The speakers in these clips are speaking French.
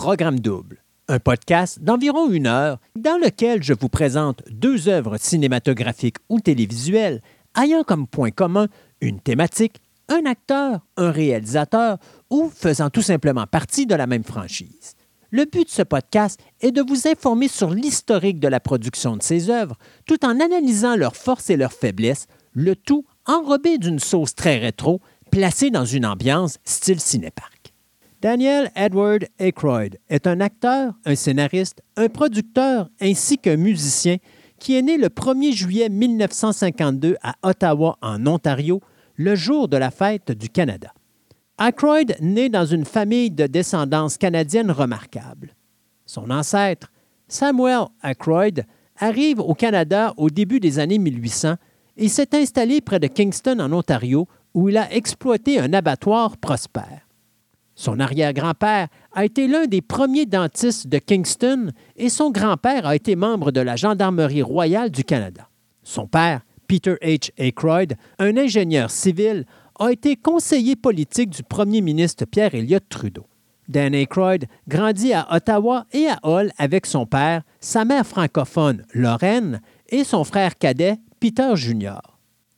Programme Double, un podcast d'environ une heure dans lequel je vous présente deux œuvres cinématographiques ou télévisuelles ayant comme point commun une thématique, un acteur, un réalisateur ou faisant tout simplement partie de la même franchise. Le but de ce podcast est de vous informer sur l'historique de la production de ces œuvres, tout en analysant leurs forces et leurs faiblesses, le tout enrobé d'une sauce très rétro, placée dans une ambiance style cinépark. Daniel Edward Aykroyd est un acteur, un scénariste, un producteur ainsi qu'un musicien qui est né le 1er juillet 1952 à Ottawa, en Ontario, le jour de la fête du Canada. Aykroyd naît dans une famille de descendance canadienne remarquable. Son ancêtre, Samuel Aykroyd, arrive au Canada au début des années 1800 et s'est installé près de Kingston, en Ontario, où il a exploité un abattoir prospère. Son arrière-grand-père a été l'un des premiers dentistes de Kingston et son grand-père a été membre de la Gendarmerie royale du Canada. Son père, Peter H. Aykroyd, un ingénieur civil, a été conseiller politique du premier ministre Pierre Elliott Trudeau. Dan Aykroyd grandit à Ottawa et à Hull avec son père, sa mère francophone, Lorraine, et son frère cadet, Peter Jr.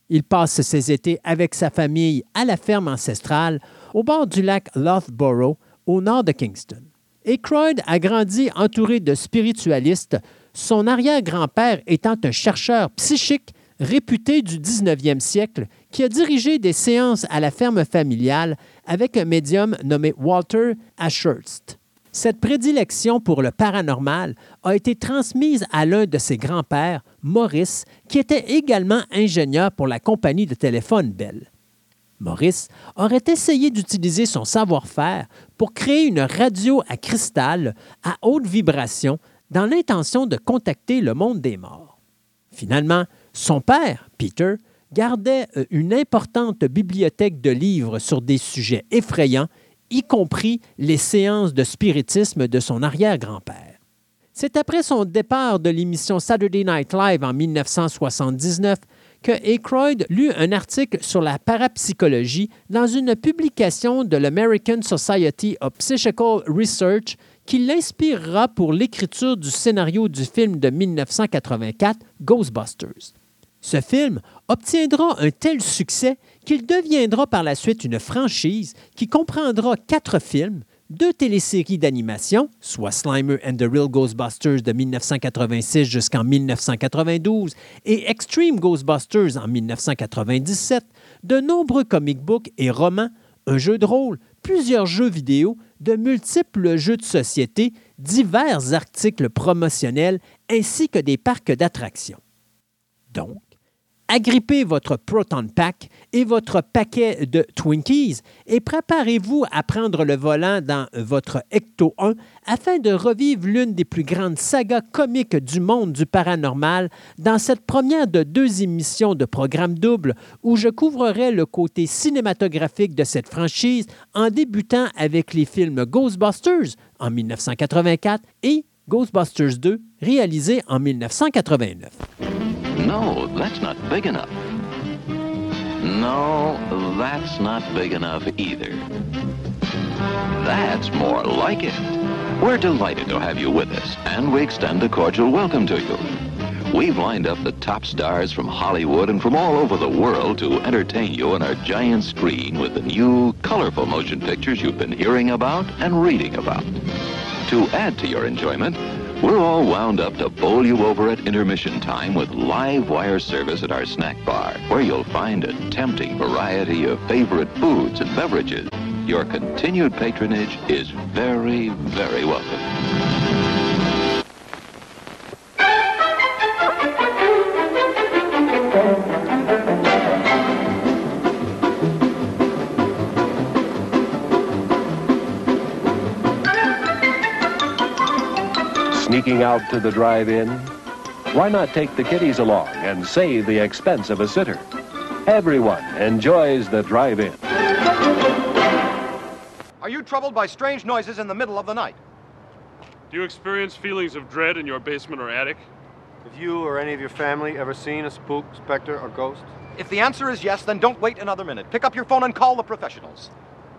Il passe ses étés avec sa famille à la ferme ancestrale au bord du lac Loughborough, au nord de Kingston. Aykroyd a grandi entouré de spiritualistes, son arrière-grand-père étant un chercheur psychique réputé du 19e siècle qui a dirigé des séances à la ferme familiale avec un médium nommé Walter Ashurst. Cette prédilection pour le paranormal a été transmise à l'un de ses grands-pères, Maurice, qui était également ingénieur pour la compagnie de téléphone Bell. Maurice aurait essayé d'utiliser son savoir-faire pour créer une radio à cristal à haute vibration dans l'intention de contacter le monde des morts. Finalement, son père, Peter, gardait euh, une importante bibliothèque de livres sur des sujets effrayants, y compris les séances de spiritisme de son arrière-grand-père. C'est après son départ de l'émission Saturday Night Live en 1979 que Aykroyd lut un article sur la parapsychologie dans une publication de l'American Society of Psychical Research qui l'inspirera pour l'écriture du scénario du film de 1984 Ghostbusters. Ce film obtiendra un tel succès qu'il deviendra par la suite une franchise qui comprendra quatre films, deux téléséries d'animation, soit Slimer and the Real Ghostbusters de 1986 jusqu'en 1992 et Extreme Ghostbusters en 1997, de nombreux comic books et romans, un jeu de rôle, plusieurs jeux vidéo, de multiples jeux de société, divers articles promotionnels ainsi que des parcs d'attractions. Donc, agrippez votre Proton Pack et votre paquet de Twinkies et préparez-vous à prendre le volant dans votre Ecto 1 afin de revivre l'une des plus grandes sagas comiques du monde du paranormal dans cette première de deux émissions de programme double où je couvrirai le côté cinématographique de cette franchise en débutant avec les films Ghostbusters en 1984 et Ghostbusters 2 réalisé en 1989. No, that's not big enough. No, that's not big enough either. That's more like it. We're delighted to have you with us, and we extend a cordial welcome to you. We've lined up the top stars from Hollywood and from all over the world to entertain you on our giant screen with the new, colorful motion pictures you've been hearing about and reading about. To add to your enjoyment, we're all wound up to bowl you over at intermission time with live wire service at our snack bar, where you'll find a tempting variety of favorite foods and beverages. Your continued patronage is very, very welcome. Sneaking out to the drive-in? Why not take the kiddies along and save the expense of a sitter? Everyone enjoys the drive-in. Are you troubled by strange noises in the middle of the night? Do you experience feelings of dread in your basement or attic? Have you or any of your family ever seen a spook, specter, or ghost? If the answer is yes, then don't wait another minute. Pick up your phone and call the professionals.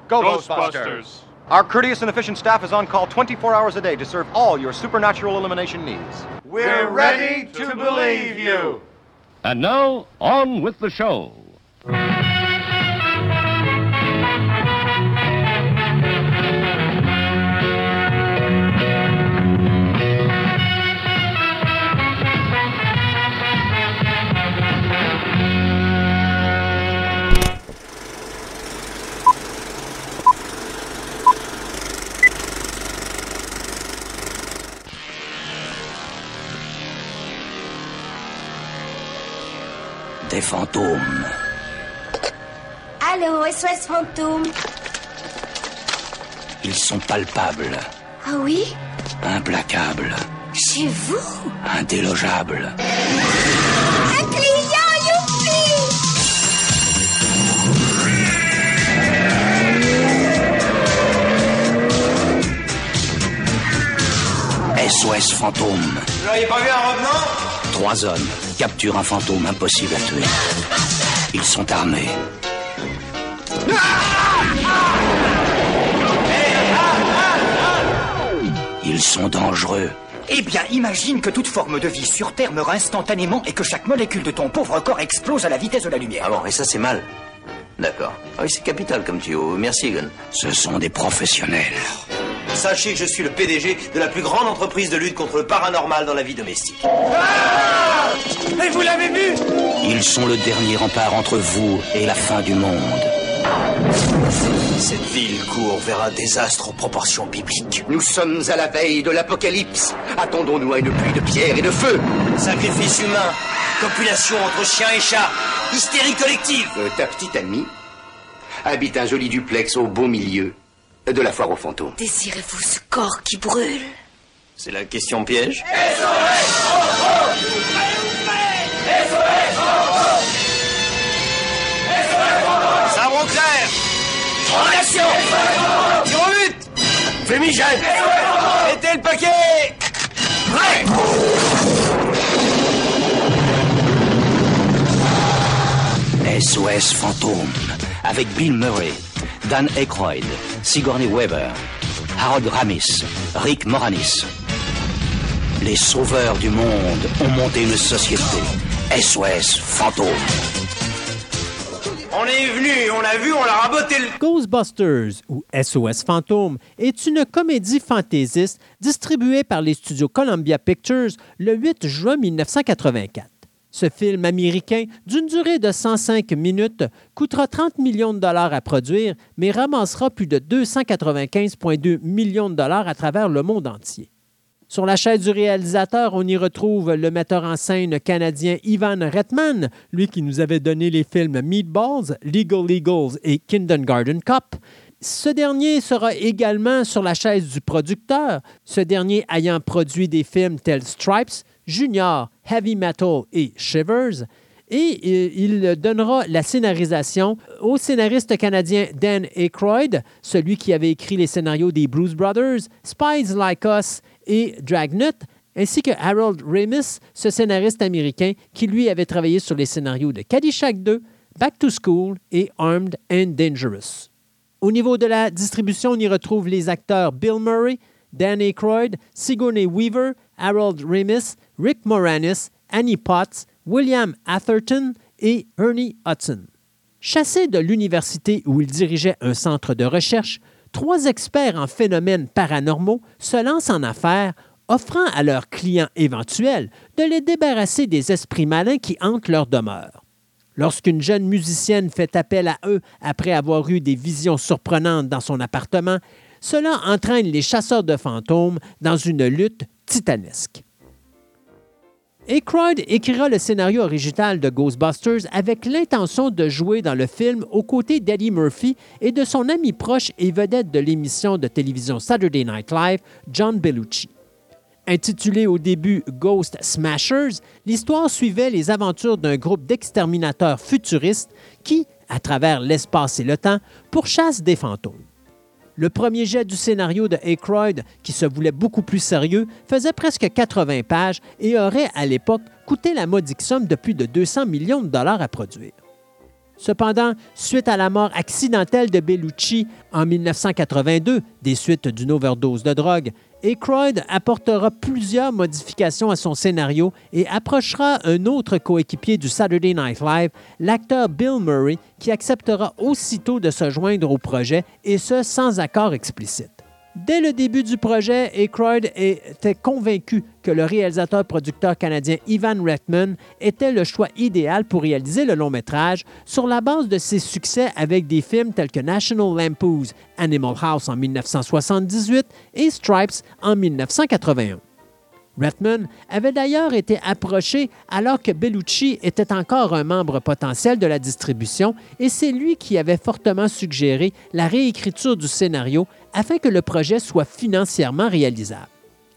Go Ghostbusters! Our courteous and efficient staff is on call 24 hours a day to serve all your supernatural elimination needs. We're ready to believe you. And now, on with the show. Fantômes. Allô, SOS fantôme. Ils sont palpables, Ah oui? Implacables, Chez vous? Indélogeables. Un client, youpi SOS fantôme. Vous n'auriez pas vu un revenant? Trois hommes capturent un fantôme impossible à tuer. Ils sont armés. Ils sont dangereux. Eh bien, imagine que toute forme de vie sur Terre meurt instantanément et que chaque molécule de ton pauvre corps explose à la vitesse de la lumière. Ah bon, et ça c'est mal. D'accord. Ah oui, c'est capital comme tuyau. Merci, Egan. Ce sont des professionnels. Sachez que je suis le PDG de la plus grande entreprise de lutte contre le paranormal dans la vie domestique. Et vous l'avez vu Ils sont le dernier rempart entre vous et la fin du monde. Cette ville court vers un désastre aux proportions bibliques. Nous sommes à la veille de l'apocalypse. Attendons-nous à une pluie de pierre et de feu. Sacrifice humain, copulation entre chien et chat, hystérie collective. Euh, ta petite amie habite un joli duplex au beau milieu de la foire aux fantômes. Désirez-vous ce corps qui brûle? C'est la question piège. Sabre clair En action Tir au but Fumigène Mettez le paquet. Prêt SOS Fantôme avec Bill Murray, Dan Aykroyd, Sigourney Weaver, Harold Ramis, Rick Moranis. Les sauveurs du monde ont monté une société. SOS Fantôme. On est venu, on a vu, on l'a raboté le... Ghostbusters ou SOS Fantôme est une comédie fantaisiste distribuée par les studios Columbia Pictures le 8 juin 1984. Ce film américain, d'une durée de 105 minutes, coûtera 30 millions de dollars à produire, mais ramassera plus de 295,2 millions de dollars à travers le monde entier. Sur la chaise du réalisateur, on y retrouve le metteur en scène canadien Ivan Reitman, lui qui nous avait donné les films Meatballs, Legal Eagles et Kindergarten Cop. Ce dernier sera également sur la chaise du producteur, ce dernier ayant produit des films tels Stripes, Junior, Heavy Metal et Shivers. Et euh, il donnera la scénarisation au scénariste canadien Dan Aykroyd, celui qui avait écrit les scénarios des Blues Brothers, Spies Like Us et Dragnet, ainsi que Harold Ramis, ce scénariste américain qui lui avait travaillé sur les scénarios de Caddyshack 2, Back to School et Armed and Dangerous. Au niveau de la distribution, on y retrouve les acteurs Bill Murray, Dan Aykroyd, Sigourney Weaver, Harold Ramis, Rick Moranis, Annie Potts, William Atherton et Ernie Hudson. Chassé de l'université où il dirigeait un centre de recherche, trois experts en phénomènes paranormaux se lancent en affaires, offrant à leurs clients éventuels de les débarrasser des esprits malins qui hantent leur demeure. Lorsqu'une jeune musicienne fait appel à eux après avoir eu des visions surprenantes dans son appartement, cela entraîne les chasseurs de fantômes dans une lutte titanesque. Aykroyd écrira le scénario original de Ghostbusters avec l'intention de jouer dans le film aux côtés d'Eddie Murphy et de son ami proche et vedette de l'émission de télévision Saturday Night Live, John Bellucci. Intitulé au début Ghost Smashers, l'histoire suivait les aventures d'un groupe d'exterminateurs futuristes qui, à travers l'espace et le temps, pourchassent des fantômes. Le premier jet du scénario de Aykroyd, qui se voulait beaucoup plus sérieux, faisait presque 80 pages et aurait, à l'époque, coûté la modique somme de plus de 200 millions de dollars à produire. Cependant, suite à la mort accidentelle de Bellucci en 1982 des suites d'une overdose de drogue, Aykroyd apportera plusieurs modifications à son scénario et approchera un autre coéquipier du Saturday Night Live, l'acteur Bill Murray, qui acceptera aussitôt de se joindre au projet et ce sans accord explicite. Dès le début du projet, Aykroyd était convaincu que le réalisateur-producteur canadien Ivan Reitman était le choix idéal pour réaliser le long métrage sur la base de ses succès avec des films tels que National Lampoon's Animal House en 1978 et Stripes en 1981. Redman avait d'ailleurs été approché alors que Bellucci était encore un membre potentiel de la distribution et c'est lui qui avait fortement suggéré la réécriture du scénario afin que le projet soit financièrement réalisable.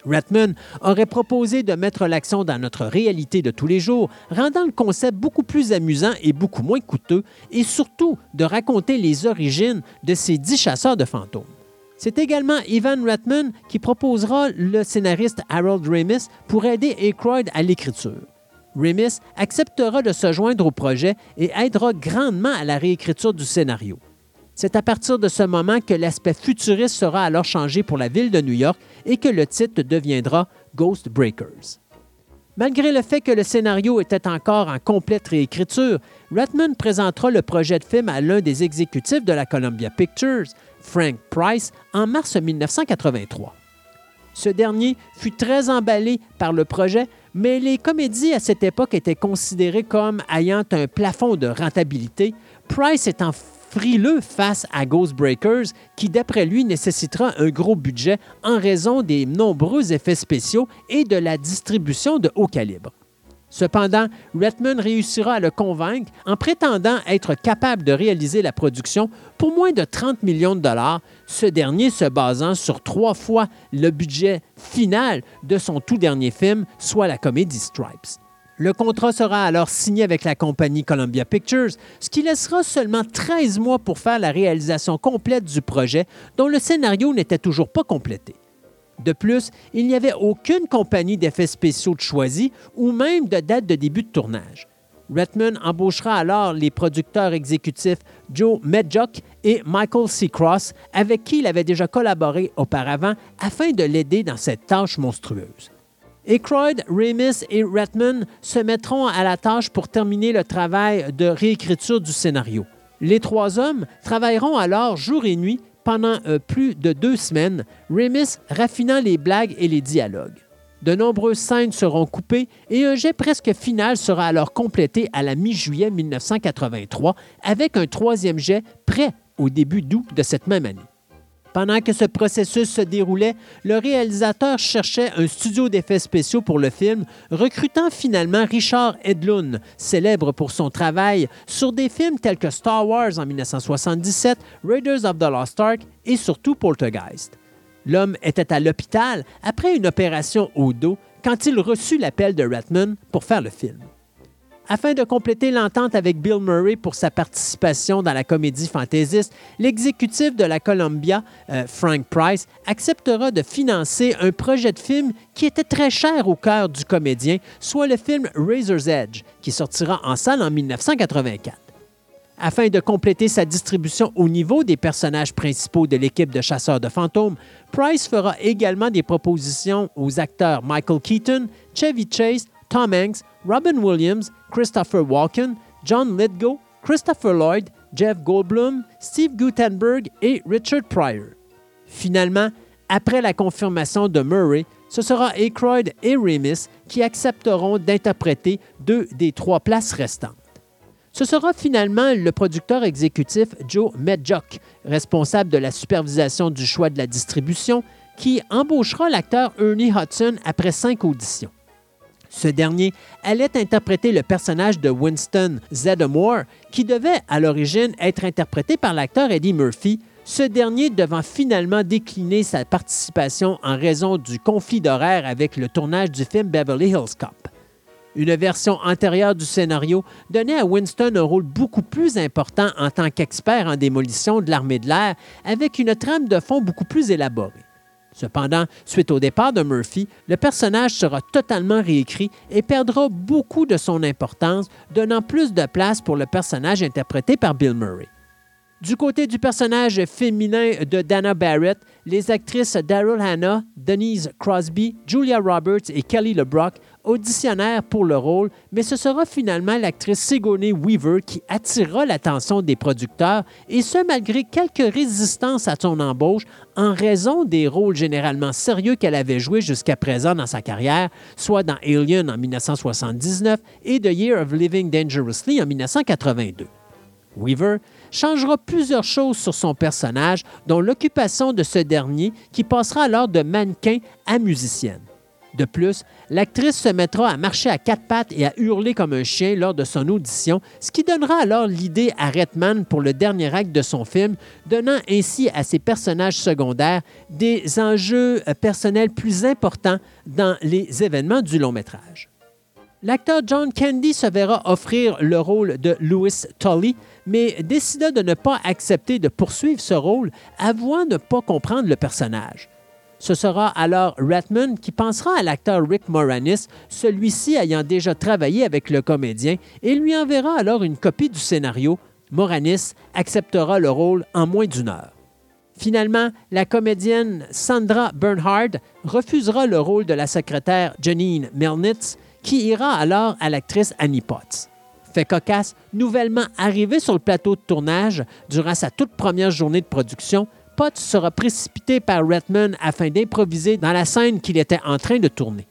Redman aurait proposé de mettre l'accent dans notre réalité de tous les jours, rendant le concept beaucoup plus amusant et beaucoup moins coûteux, et surtout de raconter les origines de ces dix chasseurs de fantômes. C'est également Ivan Reitman qui proposera le scénariste Harold Ramis pour aider Aykroyd à l'écriture. Ramis acceptera de se joindre au projet et aidera grandement à la réécriture du scénario. C'est à partir de ce moment que l'aspect futuriste sera alors changé pour la ville de New York et que le titre deviendra Ghost Breakers. Malgré le fait que le scénario était encore en complète réécriture, Redman présentera le projet de film à l'un des exécutifs de la Columbia Pictures, Frank Price, en mars 1983. Ce dernier fut très emballé par le projet, mais les comédies à cette époque étaient considérées comme ayant un plafond de rentabilité, Price étant frileux face à Ghostbreakers, qui d'après lui nécessitera un gros budget en raison des nombreux effets spéciaux et de la distribution de haut calibre. Cependant, Redman réussira à le convaincre en prétendant être capable de réaliser la production pour moins de 30 millions de dollars, ce dernier se basant sur trois fois le budget final de son tout dernier film, soit la comédie Stripes. Le contrat sera alors signé avec la compagnie Columbia Pictures, ce qui laissera seulement 13 mois pour faire la réalisation complète du projet, dont le scénario n'était toujours pas complété. De plus, il n'y avait aucune compagnie d'effets spéciaux de choisie ou même de date de début de tournage. Redman embauchera alors les producteurs exécutifs Joe Medjock et Michael C. Cross, avec qui il avait déjà collaboré auparavant, afin de l'aider dans cette tâche monstrueuse. Aykroyd, Ramis et Redman se mettront à la tâche pour terminer le travail de réécriture du scénario. Les trois hommes travailleront alors jour et nuit pendant euh, plus de deux semaines, Ramis raffinant les blagues et les dialogues. De nombreuses scènes seront coupées et un jet presque final sera alors complété à la mi-juillet 1983 avec un troisième jet prêt au début d'août de cette même année. Pendant que ce processus se déroulait, le réalisateur cherchait un studio d'effets spéciaux pour le film, recrutant finalement Richard Edlund, célèbre pour son travail sur des films tels que Star Wars en 1977, Raiders of the Lost Ark et surtout Poltergeist. L'homme était à l'hôpital après une opération au dos quand il reçut l'appel de Ratman pour faire le film. Afin de compléter l'entente avec Bill Murray pour sa participation dans la comédie fantaisiste, l'exécutif de la Columbia, euh, Frank Price, acceptera de financer un projet de film qui était très cher au cœur du comédien, soit le film Razor's Edge, qui sortira en salle en 1984. Afin de compléter sa distribution au niveau des personnages principaux de l'équipe de chasseurs de fantômes, Price fera également des propositions aux acteurs Michael Keaton, Chevy Chase, Tom Hanks, Robin Williams, Christopher Walken, John Lithgow, Christopher Lloyd, Jeff Goldblum, Steve Gutenberg et Richard Pryor. Finalement, après la confirmation de Murray, ce sera Aykroyd et Ramis qui accepteront d'interpréter deux des trois places restantes. Ce sera finalement le producteur exécutif Joe Medjock, responsable de la supervision du choix de la distribution, qui embauchera l'acteur Ernie Hudson après cinq auditions. Ce dernier allait interpréter le personnage de Winston Zeddemore, qui devait à l'origine être interprété par l'acteur Eddie Murphy, ce dernier devant finalement décliner sa participation en raison du conflit d'horaire avec le tournage du film Beverly Hills Cop. Une version antérieure du scénario donnait à Winston un rôle beaucoup plus important en tant qu'expert en démolition de l'armée de l'air, avec une trame de fond beaucoup plus élaborée. Cependant, suite au départ de Murphy, le personnage sera totalement réécrit et perdra beaucoup de son importance, donnant plus de place pour le personnage interprété par Bill Murray. Du côté du personnage féminin de Dana Barrett, les actrices Daryl Hannah, Denise Crosby, Julia Roberts et Kelly LeBrock auditionnèrent pour le rôle, mais ce sera finalement l'actrice Sigourney Weaver qui attirera l'attention des producteurs, et ce malgré quelques résistances à son embauche en raison des rôles généralement sérieux qu'elle avait joués jusqu'à présent dans sa carrière, soit dans Alien en 1979 et The Year of Living Dangerously en 1982. Weaver changera plusieurs choses sur son personnage, dont l'occupation de ce dernier qui passera alors de mannequin à musicienne. De plus, l'actrice se mettra à marcher à quatre pattes et à hurler comme un chien lors de son audition, ce qui donnera alors l'idée à Redman pour le dernier acte de son film, donnant ainsi à ses personnages secondaires des enjeux euh, personnels plus importants dans les événements du long métrage. L'acteur John Candy se verra offrir le rôle de Louis Tully, mais décida de ne pas accepter de poursuivre ce rôle, avouant ne pas comprendre le personnage. Ce sera alors Ratman qui pensera à l'acteur Rick Moranis, celui-ci ayant déjà travaillé avec le comédien, et lui enverra alors une copie du scénario. Moranis acceptera le rôle en moins d'une heure. Finalement, la comédienne Sandra Bernhard refusera le rôle de la secrétaire Janine Melnitz, qui ira alors à l'actrice Annie Potts. Fait cocasse, nouvellement arrivé sur le plateau de tournage durant sa toute première journée de production, Potts sera précipité par Redman afin d'improviser dans la scène qu'il était en train de tourner.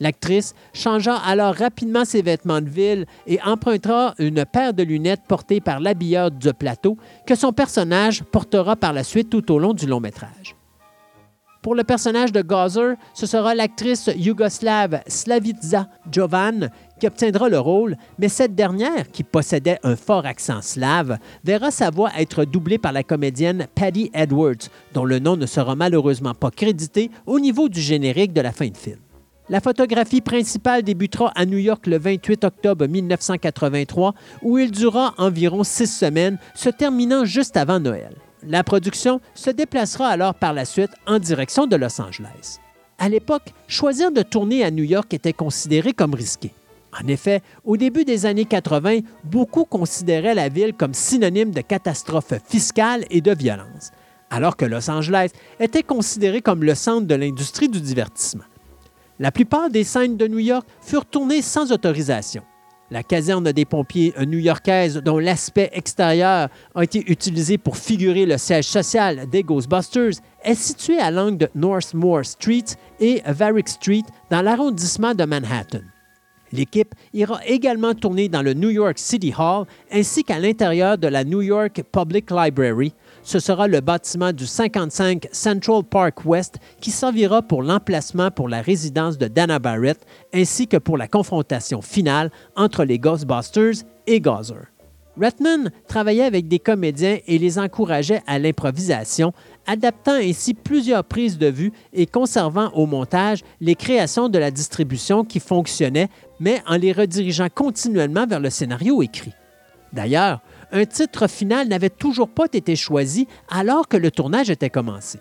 L'actrice changea alors rapidement ses vêtements de ville et empruntera une paire de lunettes portées par l'habilleur du plateau que son personnage portera par la suite tout au long du long métrage. Pour le personnage de Gazer, ce sera l'actrice yougoslave Slavica Jovan qui obtiendra le rôle, mais cette dernière, qui possédait un fort accent slave, verra sa voix être doublée par la comédienne Patty Edwards, dont le nom ne sera malheureusement pas crédité au niveau du générique de la fin de film. La photographie principale débutera à New York le 28 octobre 1983, où il durera environ six semaines, se terminant juste avant Noël. La production se déplacera alors par la suite en direction de Los Angeles. À l'époque, choisir de tourner à New York était considéré comme risqué. En effet, au début des années 80, beaucoup considéraient la ville comme synonyme de catastrophe fiscale et de violence, alors que Los Angeles était considéré comme le centre de l'industrie du divertissement. La plupart des scènes de New York furent tournées sans autorisation. La caserne des pompiers new-yorkaise, dont l'aspect extérieur a été utilisé pour figurer le siège social des Ghostbusters, est située à l'angle de Northmore Street et Varick Street dans l'arrondissement de Manhattan. L'équipe ira également tourner dans le New York City Hall ainsi qu'à l'intérieur de la New York Public Library. Ce sera le bâtiment du 55 Central Park West qui servira pour l'emplacement pour la résidence de Dana Barrett ainsi que pour la confrontation finale entre les Ghostbusters et Gazer. Ratman travaillait avec des comédiens et les encourageait à l'improvisation, adaptant ainsi plusieurs prises de vue et conservant au montage les créations de la distribution qui fonctionnaient, mais en les redirigeant continuellement vers le scénario écrit. D'ailleurs, un titre final n'avait toujours pas été choisi alors que le tournage était commencé.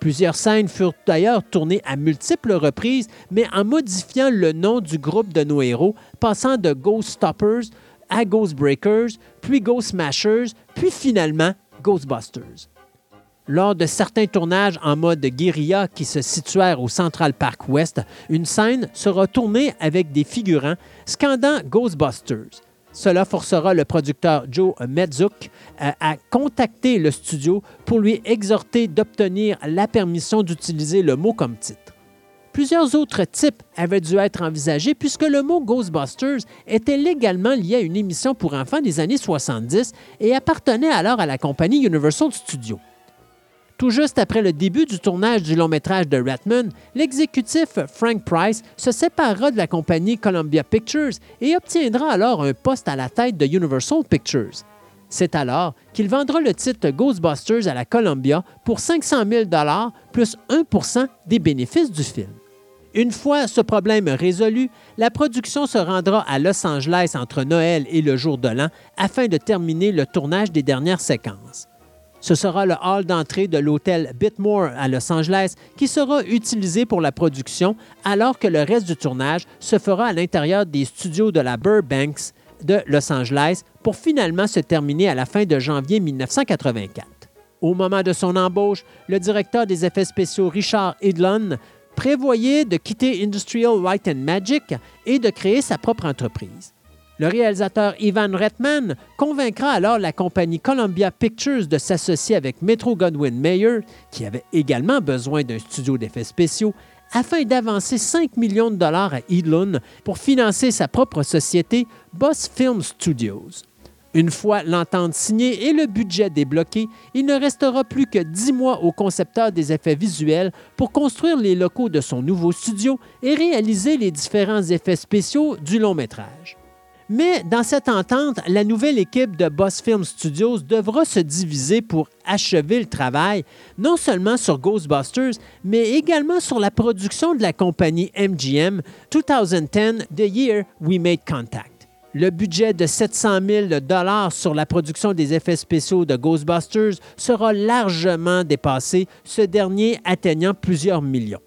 Plusieurs scènes furent d'ailleurs tournées à multiples reprises, mais en modifiant le nom du groupe de nos héros, passant de Ghost Stoppers à Ghostbreakers, puis Ghost Smashers, puis finalement Ghostbusters. Lors de certains tournages en mode guérilla qui se situèrent au Central Park West, une scène sera tournée avec des figurants scandant Ghostbusters. Cela forcera le producteur Joe Medzuk euh, à contacter le studio pour lui exhorter d'obtenir la permission d'utiliser le mot comme titre. Plusieurs autres types avaient dû être envisagés puisque le mot Ghostbusters était légalement lié à une émission pour enfants des années 70 et appartenait alors à la compagnie Universal Studios. Tout juste après le début du tournage du long métrage de Ratman, l'exécutif Frank Price se séparera de la compagnie Columbia Pictures et obtiendra alors un poste à la tête de Universal Pictures. C'est alors qu'il vendra le titre Ghostbusters à la Columbia pour 500 000 plus 1% des bénéfices du film. Une fois ce problème résolu, la production se rendra à Los Angeles entre Noël et le jour de l'an afin de terminer le tournage des dernières séquences. Ce sera le hall d'entrée de l'hôtel Bitmore à Los Angeles qui sera utilisé pour la production alors que le reste du tournage se fera à l'intérieur des studios de la Burbanks de Los Angeles pour finalement se terminer à la fin de janvier 1984. Au moment de son embauche, le directeur des effets spéciaux Richard Edlund prévoyait de quitter Industrial Light and Magic et de créer sa propre entreprise. Le réalisateur Ivan Reitman convaincra alors la compagnie Columbia Pictures de s'associer avec Metro Goldwyn Mayer, qui avait également besoin d'un studio d'effets spéciaux, afin d'avancer 5 millions de dollars à Edlund pour financer sa propre société Boss Film Studios. Une fois l'entente signée et le budget débloqué, il ne restera plus que 10 mois au concepteur des effets visuels pour construire les locaux de son nouveau studio et réaliser les différents effets spéciaux du long métrage. Mais dans cette entente, la nouvelle équipe de Boss Film Studios devra se diviser pour achever le travail, non seulement sur Ghostbusters, mais également sur la production de la compagnie MGM 2010 The Year We Made Contact. Le budget de 700 000 sur la production des effets spéciaux de Ghostbusters sera largement dépassé, ce dernier atteignant plusieurs millions.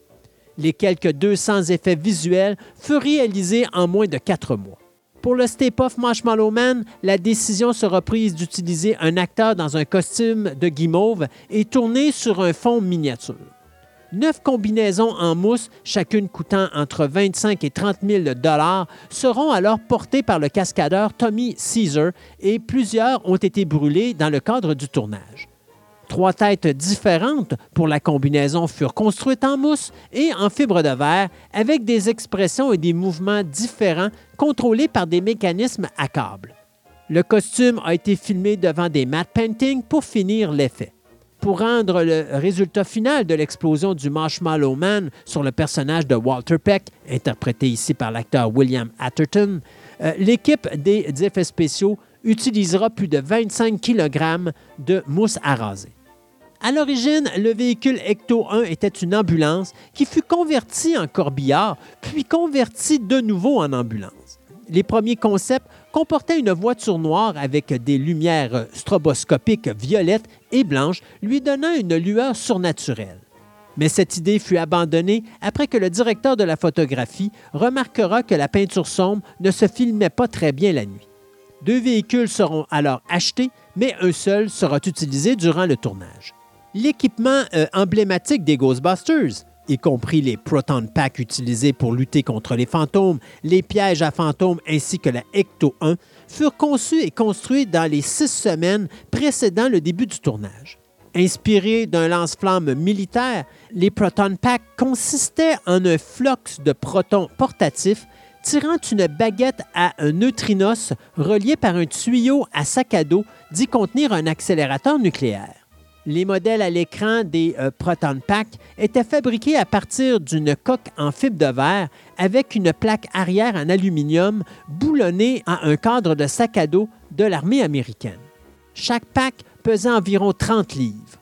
Les quelques 200 effets visuels furent réalisés en moins de quatre mois. Pour le Stay-Puff Marshmallow Man, la décision sera prise d'utiliser un acteur dans un costume de guimauve et tourné sur un fond miniature. Neuf combinaisons en mousse, chacune coûtant entre 25 et 30 000 dollars, seront alors portées par le cascadeur Tommy Caesar et plusieurs ont été brûlées dans le cadre du tournage. Trois têtes différentes pour la combinaison furent construites en mousse et en fibre de verre avec des expressions et des mouvements différents contrôlés par des mécanismes à câble. Le costume a été filmé devant des matte paintings pour finir l'effet. Pour rendre le résultat final de l'explosion du Marshmallow Man sur le personnage de Walter Peck, interprété ici par l'acteur William Atherton, euh, l'équipe des effets spéciaux utilisera plus de 25 kg de mousse à raser. À l'origine, le véhicule Ecto 1 était une ambulance qui fut convertie en corbillard, puis convertie de nouveau en ambulance. Les premiers concepts comportaient une voiture noire avec des lumières stroboscopiques violettes et blanches, lui donnant une lueur surnaturelle. Mais cette idée fut abandonnée après que le directeur de la photographie remarquera que la peinture sombre ne se filmait pas très bien la nuit. Deux véhicules seront alors achetés, mais un seul sera utilisé durant le tournage. L'équipement euh, emblématique des Ghostbusters, y compris les Proton Packs utilisés pour lutter contre les fantômes, les pièges à fantômes ainsi que la Ecto 1, furent conçus et construits dans les six semaines précédant le début du tournage. Inspirés d'un lance-flamme militaire, les Proton Packs consistaient en un flux de protons portatifs tirant une baguette à un neutrinos relié par un tuyau à sac à dos dit contenir un accélérateur nucléaire. Les modèles à l'écran des euh, Proton Pack étaient fabriqués à partir d'une coque en fibre de verre avec une plaque arrière en aluminium boulonnée à un cadre de sac à dos de l'armée américaine. Chaque pack pesait environ 30 livres.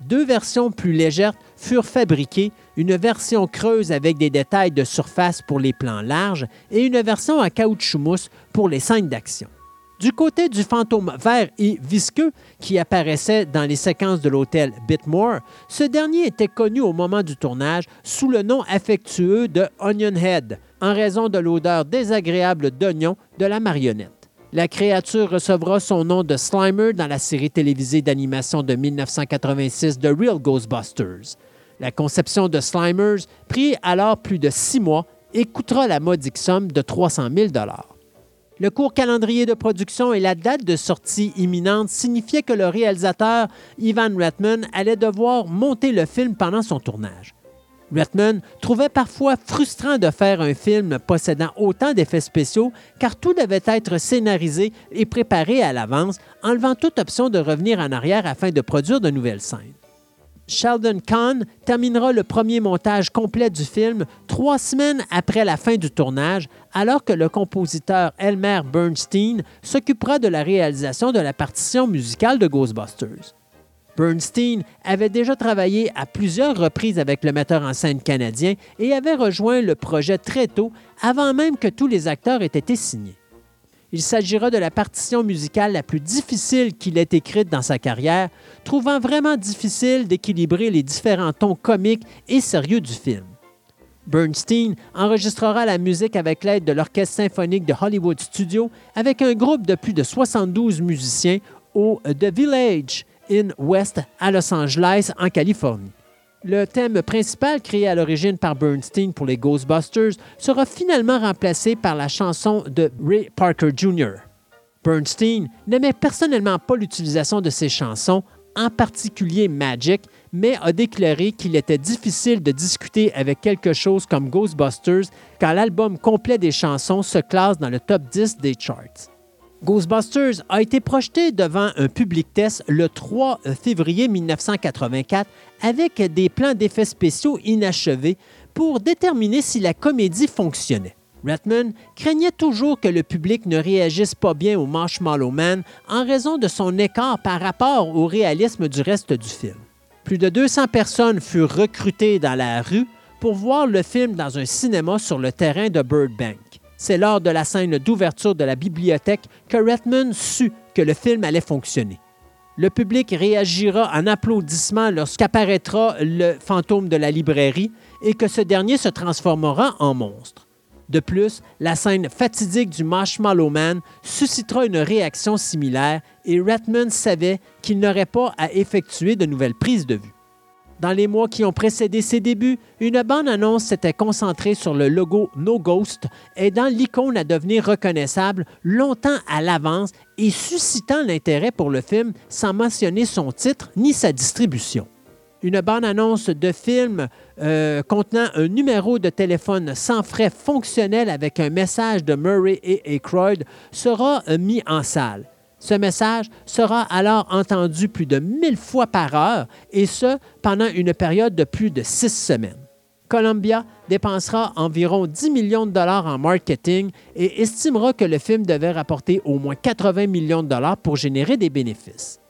Deux versions plus légères furent fabriquées, une version creuse avec des détails de surface pour les plans larges et une version à caoutchouc mousse pour les scènes d'action. Du côté du fantôme vert et visqueux qui apparaissait dans les séquences de l'hôtel Bitmore, ce dernier était connu au moment du tournage sous le nom affectueux de Onion Head, en raison de l'odeur désagréable d'oignon de la marionnette. La créature recevra son nom de Slimer dans la série télévisée d'animation de 1986 The Real Ghostbusters. La conception de Slimers prit alors plus de six mois et coûtera la modique somme de 300 000 le court calendrier de production et la date de sortie imminente signifiaient que le réalisateur Ivan Reitman allait devoir monter le film pendant son tournage. Reitman trouvait parfois frustrant de faire un film possédant autant d'effets spéciaux car tout devait être scénarisé et préparé à l'avance, enlevant toute option de revenir en arrière afin de produire de nouvelles scènes. Sheldon Kahn terminera le premier montage complet du film trois semaines après la fin du tournage, alors que le compositeur Elmer Bernstein s'occupera de la réalisation de la partition musicale de Ghostbusters. Bernstein avait déjà travaillé à plusieurs reprises avec le metteur en scène canadien et avait rejoint le projet très tôt, avant même que tous les acteurs aient été signés. Il s'agira de la partition musicale la plus difficile qu'il ait écrite dans sa carrière, trouvant vraiment difficile d'équilibrer les différents tons comiques et sérieux du film. Bernstein enregistrera la musique avec l'aide de l'Orchestre symphonique de Hollywood Studio avec un groupe de plus de 72 musiciens au The Village in West à Los Angeles, en Californie. Le thème principal créé à l'origine par Bernstein pour les Ghostbusters sera finalement remplacé par la chanson de Ray Parker Jr. Bernstein n'aimait personnellement pas l'utilisation de ces chansons, en particulier Magic, mais a déclaré qu'il était difficile de discuter avec quelque chose comme Ghostbusters quand l'album complet des chansons se classe dans le top 10 des charts. Ghostbusters a été projeté devant un public test le 3 février 1984 avec des plans d'effets spéciaux inachevés pour déterminer si la comédie fonctionnait. Redman craignait toujours que le public ne réagisse pas bien au Marshmallow Man en raison de son écart par rapport au réalisme du reste du film. Plus de 200 personnes furent recrutées dans la rue pour voir le film dans un cinéma sur le terrain de Burbank. C'est lors de la scène d'ouverture de la bibliothèque que Redman sut que le film allait fonctionner. Le public réagira en applaudissements lorsqu'apparaîtra le fantôme de la librairie et que ce dernier se transformera en monstre. De plus, la scène fatidique du Marshmallow Man suscitera une réaction similaire et Redman savait qu'il n'aurait pas à effectuer de nouvelles prises de vue. Dans les mois qui ont précédé ses débuts, une bande-annonce s'était concentrée sur le logo No Ghost, aidant l'icône à devenir reconnaissable longtemps à l'avance et suscitant l'intérêt pour le film sans mentionner son titre ni sa distribution. Une bande-annonce de film euh, contenant un numéro de téléphone sans frais fonctionnel avec un message de Murray et Aykroyd sera mis en salle. Ce message sera alors entendu plus de 1000 fois par heure, et ce, pendant une période de plus de six semaines. Columbia dépensera environ 10 millions de dollars en marketing et estimera que le film devait rapporter au moins 80 millions de dollars pour générer des bénéfices.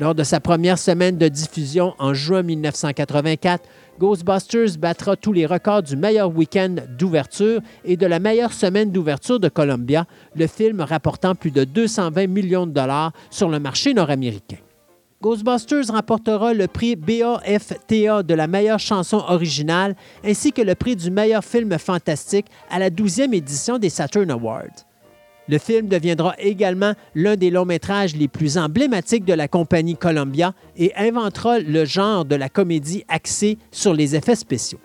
Lors de sa première semaine de diffusion en juin 1984, Ghostbusters battra tous les records du meilleur week-end d'ouverture et de la meilleure semaine d'ouverture de Columbia, le film rapportant plus de 220 millions de dollars sur le marché nord-américain. Ghostbusters remportera le prix BAFTA de la meilleure chanson originale ainsi que le prix du meilleur film fantastique à la 12e édition des Saturn Awards. Le film deviendra également l'un des longs métrages les plus emblématiques de la compagnie Columbia et inventera le genre de la comédie axée sur les effets spéciaux.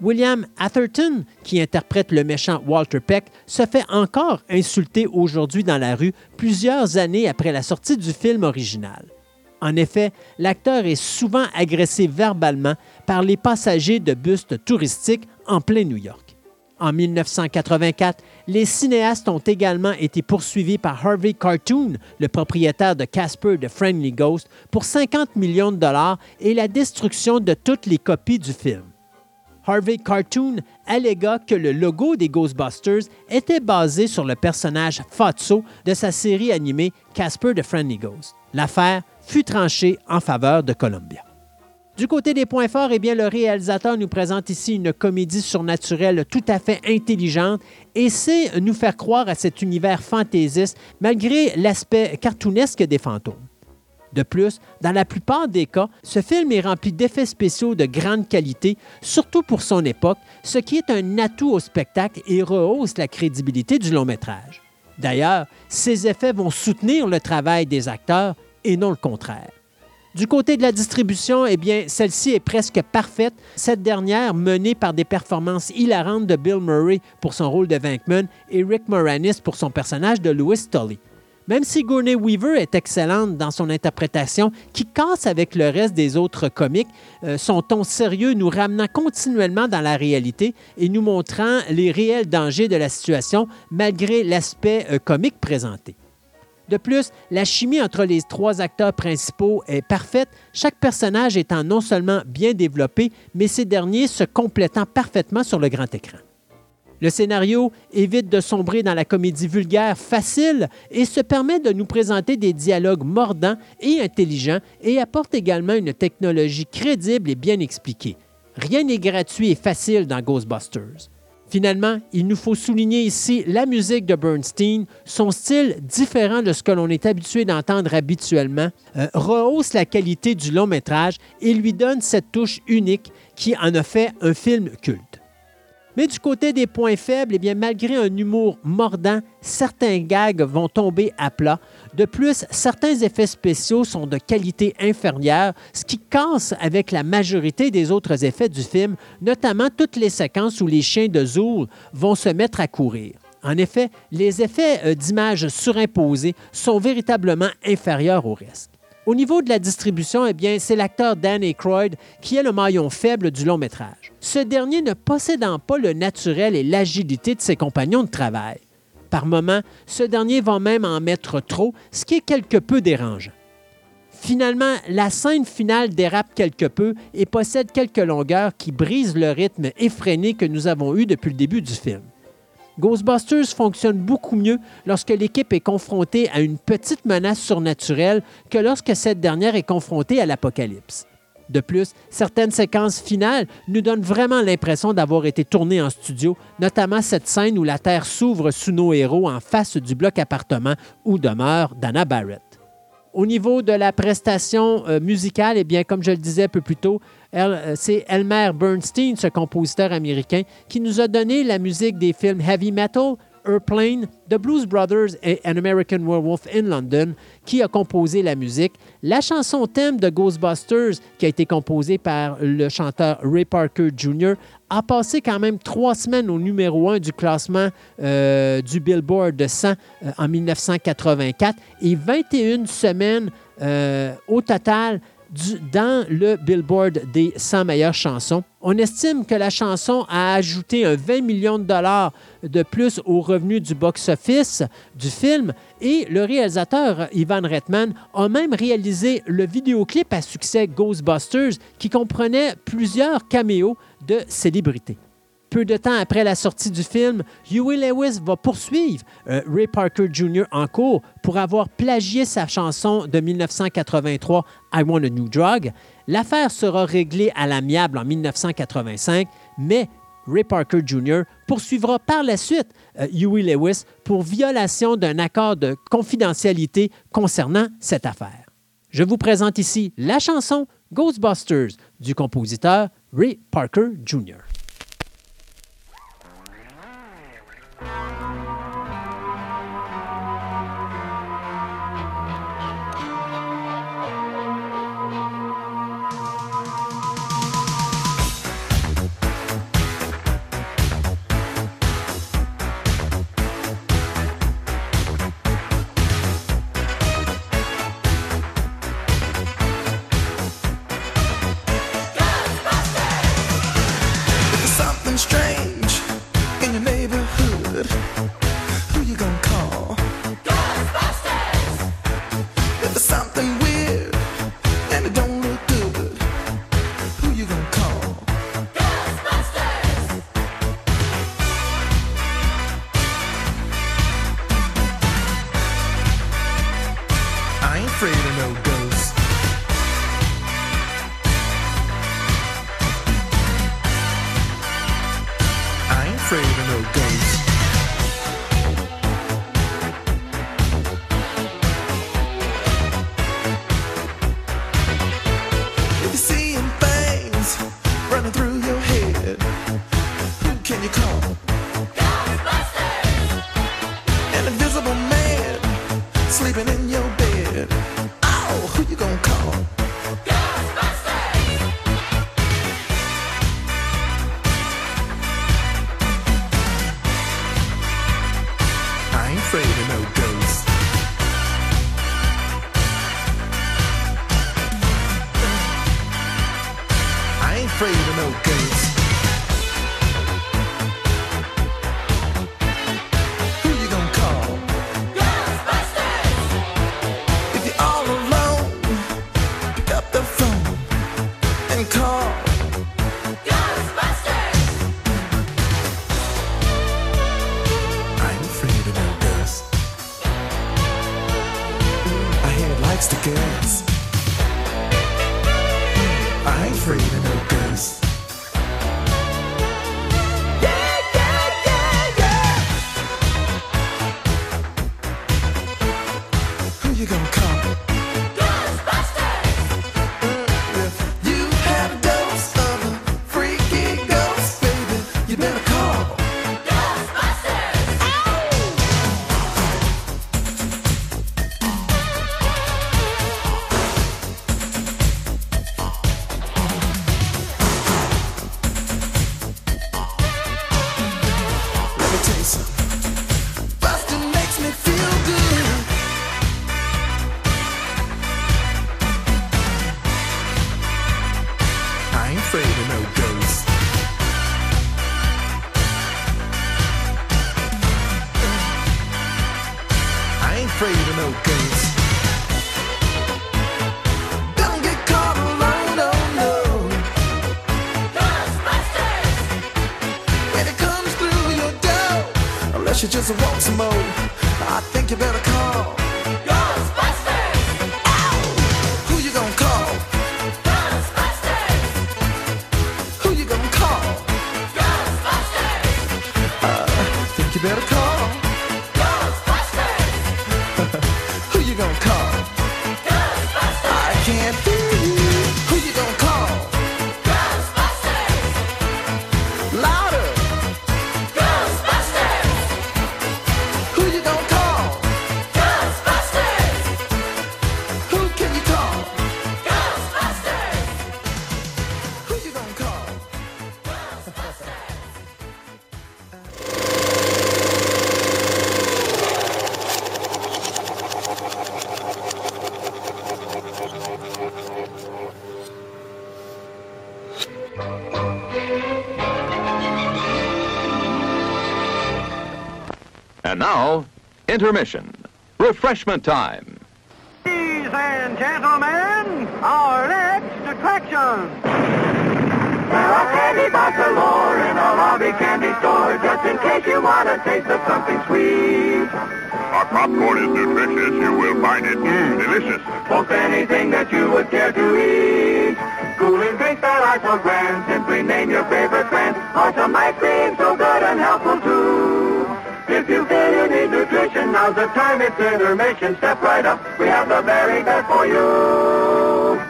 William Atherton, qui interprète le méchant Walter Peck, se fait encore insulter aujourd'hui dans la rue plusieurs années après la sortie du film original. En effet, l'acteur est souvent agressé verbalement par les passagers de bus touristiques en plein New York. En 1984, les cinéastes ont également été poursuivis par Harvey Cartoon, le propriétaire de Casper the Friendly Ghost, pour 50 millions de dollars et la destruction de toutes les copies du film. Harvey Cartoon allégua que le logo des Ghostbusters était basé sur le personnage Fatso de sa série animée Casper the Friendly Ghost. L'affaire fut tranchée en faveur de Columbia. Du côté des points forts, eh bien, le réalisateur nous présente ici une comédie surnaturelle tout à fait intelligente et sait nous faire croire à cet univers fantaisiste malgré l'aspect cartoonesque des fantômes. De plus, dans la plupart des cas, ce film est rempli d'effets spéciaux de grande qualité, surtout pour son époque, ce qui est un atout au spectacle et rehausse la crédibilité du long métrage. D'ailleurs, ces effets vont soutenir le travail des acteurs et non le contraire. Du côté de la distribution, eh bien, celle-ci est presque parfaite. Cette dernière, menée par des performances hilarantes de Bill Murray pour son rôle de Venkman et Rick Moranis pour son personnage de Louis Tully. Même si Gourney Weaver est excellente dans son interprétation, qui casse avec le reste des autres comiques, euh, son ton sérieux nous ramenant continuellement dans la réalité et nous montrant les réels dangers de la situation malgré l'aspect euh, comique présenté. De plus, la chimie entre les trois acteurs principaux est parfaite, chaque personnage étant non seulement bien développé, mais ces derniers se complétant parfaitement sur le grand écran. Le scénario évite de sombrer dans la comédie vulgaire facile et se permet de nous présenter des dialogues mordants et intelligents et apporte également une technologie crédible et bien expliquée. Rien n'est gratuit et facile dans Ghostbusters. Finalement, il nous faut souligner ici la musique de Bernstein. Son style, différent de ce que l'on est habitué d'entendre habituellement, euh, rehausse la qualité du long métrage et lui donne cette touche unique qui en a fait un film culte. Mais du côté des points faibles, eh bien, malgré un humour mordant, certains gags vont tomber à plat. De plus, certains effets spéciaux sont de qualité inférieure, ce qui casse avec la majorité des autres effets du film, notamment toutes les séquences où les chiens de Zool vont se mettre à courir. En effet, les effets euh, d'image surimposés sont véritablement inférieurs au reste. Au niveau de la distribution, eh c'est l'acteur Dan Aykroyd qui est le maillon faible du long métrage. Ce dernier ne possédant pas le naturel et l'agilité de ses compagnons de travail. Par moments, ce dernier va même en mettre trop, ce qui est quelque peu dérangeant. Finalement, la scène finale dérape quelque peu et possède quelques longueurs qui brisent le rythme effréné que nous avons eu depuis le début du film. Ghostbusters fonctionne beaucoup mieux lorsque l'équipe est confrontée à une petite menace surnaturelle que lorsque cette dernière est confrontée à l'apocalypse. De plus, certaines séquences finales nous donnent vraiment l'impression d'avoir été tournées en studio, notamment cette scène où la Terre s'ouvre sous nos héros en face du bloc appartement où demeure Dana Barrett. Au niveau de la prestation euh, musicale, eh bien, comme je le disais un peu plus tôt, euh, c'est Elmer Bernstein, ce compositeur américain, qui nous a donné la musique des films Heavy Metal, Airplane, The Blues Brothers et An American Werewolf in London, qui a composé la musique. La chanson thème de Ghostbusters, qui a été composée par le chanteur Ray Parker Jr., a passé quand même trois semaines au numéro un du classement euh, du Billboard de 100 euh, en 1984 et 21 semaines au total dans le Billboard des 100 meilleures chansons. On estime que la chanson a ajouté un 20 millions de dollars de plus aux revenus du box-office du film et le réalisateur Ivan Reitman a même réalisé le vidéoclip à succès Ghostbusters qui comprenait plusieurs caméos de célébrités. Peu de temps après la sortie du film, Huey Lewis va poursuivre euh, Ray Parker Jr. en cours pour avoir plagié sa chanson de 1983 I Want a New Drug. L'affaire sera réglée à l'amiable en 1985, mais Ray Parker Jr. poursuivra par la suite euh, Huey Lewis pour violation d'un accord de confidentialité concernant cette affaire. Je vous présente ici la chanson Ghostbusters du compositeur Ray Parker Jr. call? Now, intermission. Refreshment time. Ladies and gentlemen, our next attraction. There are candy bars galore in a lobby candy store, just in case you want a taste of something sweet. Our popcorn is nutritious. You will find it mm, delicious. Most anything that you would care to eat. Cooling drinks that are so grand, simply name your favorite brand. Or some ice cream so now's the time, it's intermission. Step right up, we have the very best for you.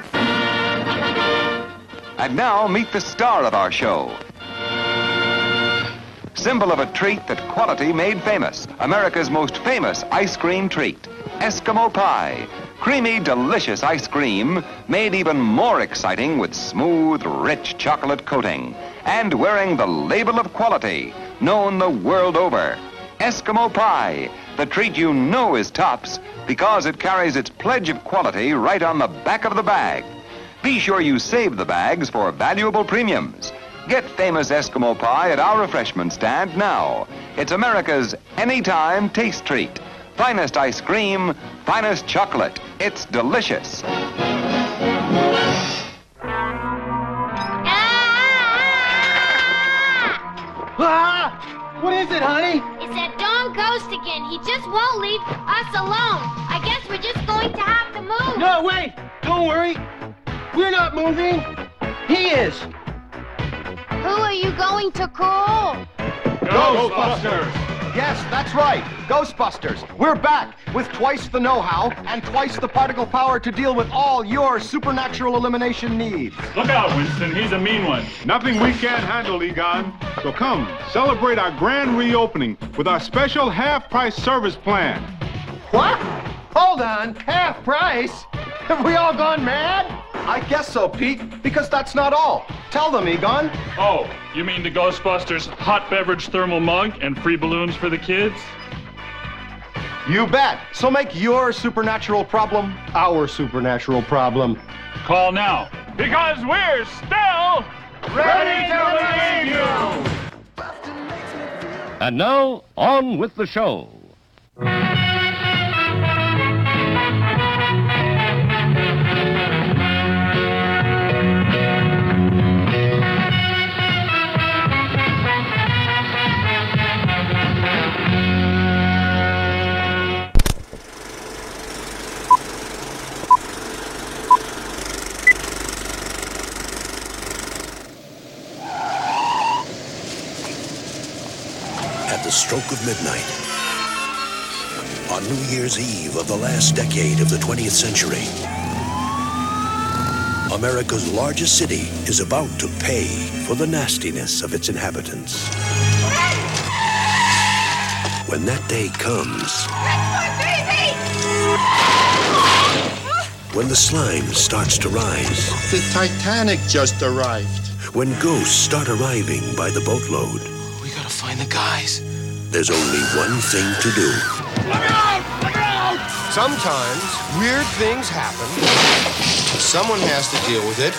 And now meet the star of our show. Symbol of a treat that quality made famous. America's most famous ice cream treat. Eskimo pie. Creamy, delicious ice cream made even more exciting with smooth, rich chocolate coating. And wearing the label of quality, known the world over. Eskimo pie, the treat you know is tops because it carries its pledge of quality right on the back of the bag. Be sure you save the bags for valuable premiums. Get famous Eskimo pie at our refreshment stand now. It's America's anytime taste treat. Finest ice cream, finest chocolate. It's delicious. Ah! What is it, honey? It's that darn ghost again. He just won't leave us alone. I guess we're just going to have to move. No, wait! Don't worry. We're not moving. He is. Who are you going to call? Ghostbusters! Yes, that's right. Ghostbusters. We're back with twice the know-how and twice the particle power to deal with all your supernatural elimination needs. Look out, Winston. He's a mean one. Nothing we can't handle, Egon. So come, celebrate our grand reopening with our special half-price service plan. What? Hold on. Half price? Have we all gone mad? I guess so, Pete, because that's not all. Tell them, Egon. Oh, you mean the Ghostbusters hot beverage thermal mug and free balloons for the kids? You bet. So make your supernatural problem our supernatural problem. Call now. Because we're still ready to believe you! And now, on with the show. The stroke of midnight. On New Year's Eve of the last decade of the 20th century, America's largest city is about to pay for the nastiness of its inhabitants. When that day comes, when the slime starts to rise, The Titanic just arrived. when ghosts start arriving by the boatload, We gotta find the guys. There's only one thing to do. Look out! Look out! Sometimes weird things happen. Someone has to deal with it.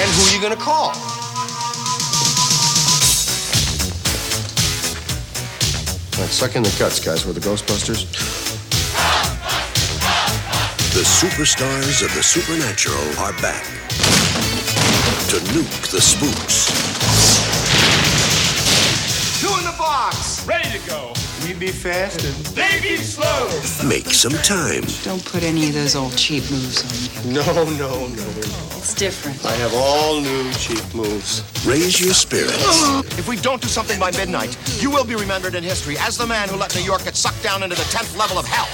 And who are you gonna call? All right, suck in the guts, guys. We're the Ghostbusters. The superstars of the supernatural are back to nuke the spooks. Be fast and They be slow. Make some time. Don't put any of those old cheap moves on me. No, no, no, no. It's different. I have all new cheap moves. Raise your spirits. If we don't do something by midnight, you will be remembered in history as the man who let New York get sucked down into the 10th level of hell.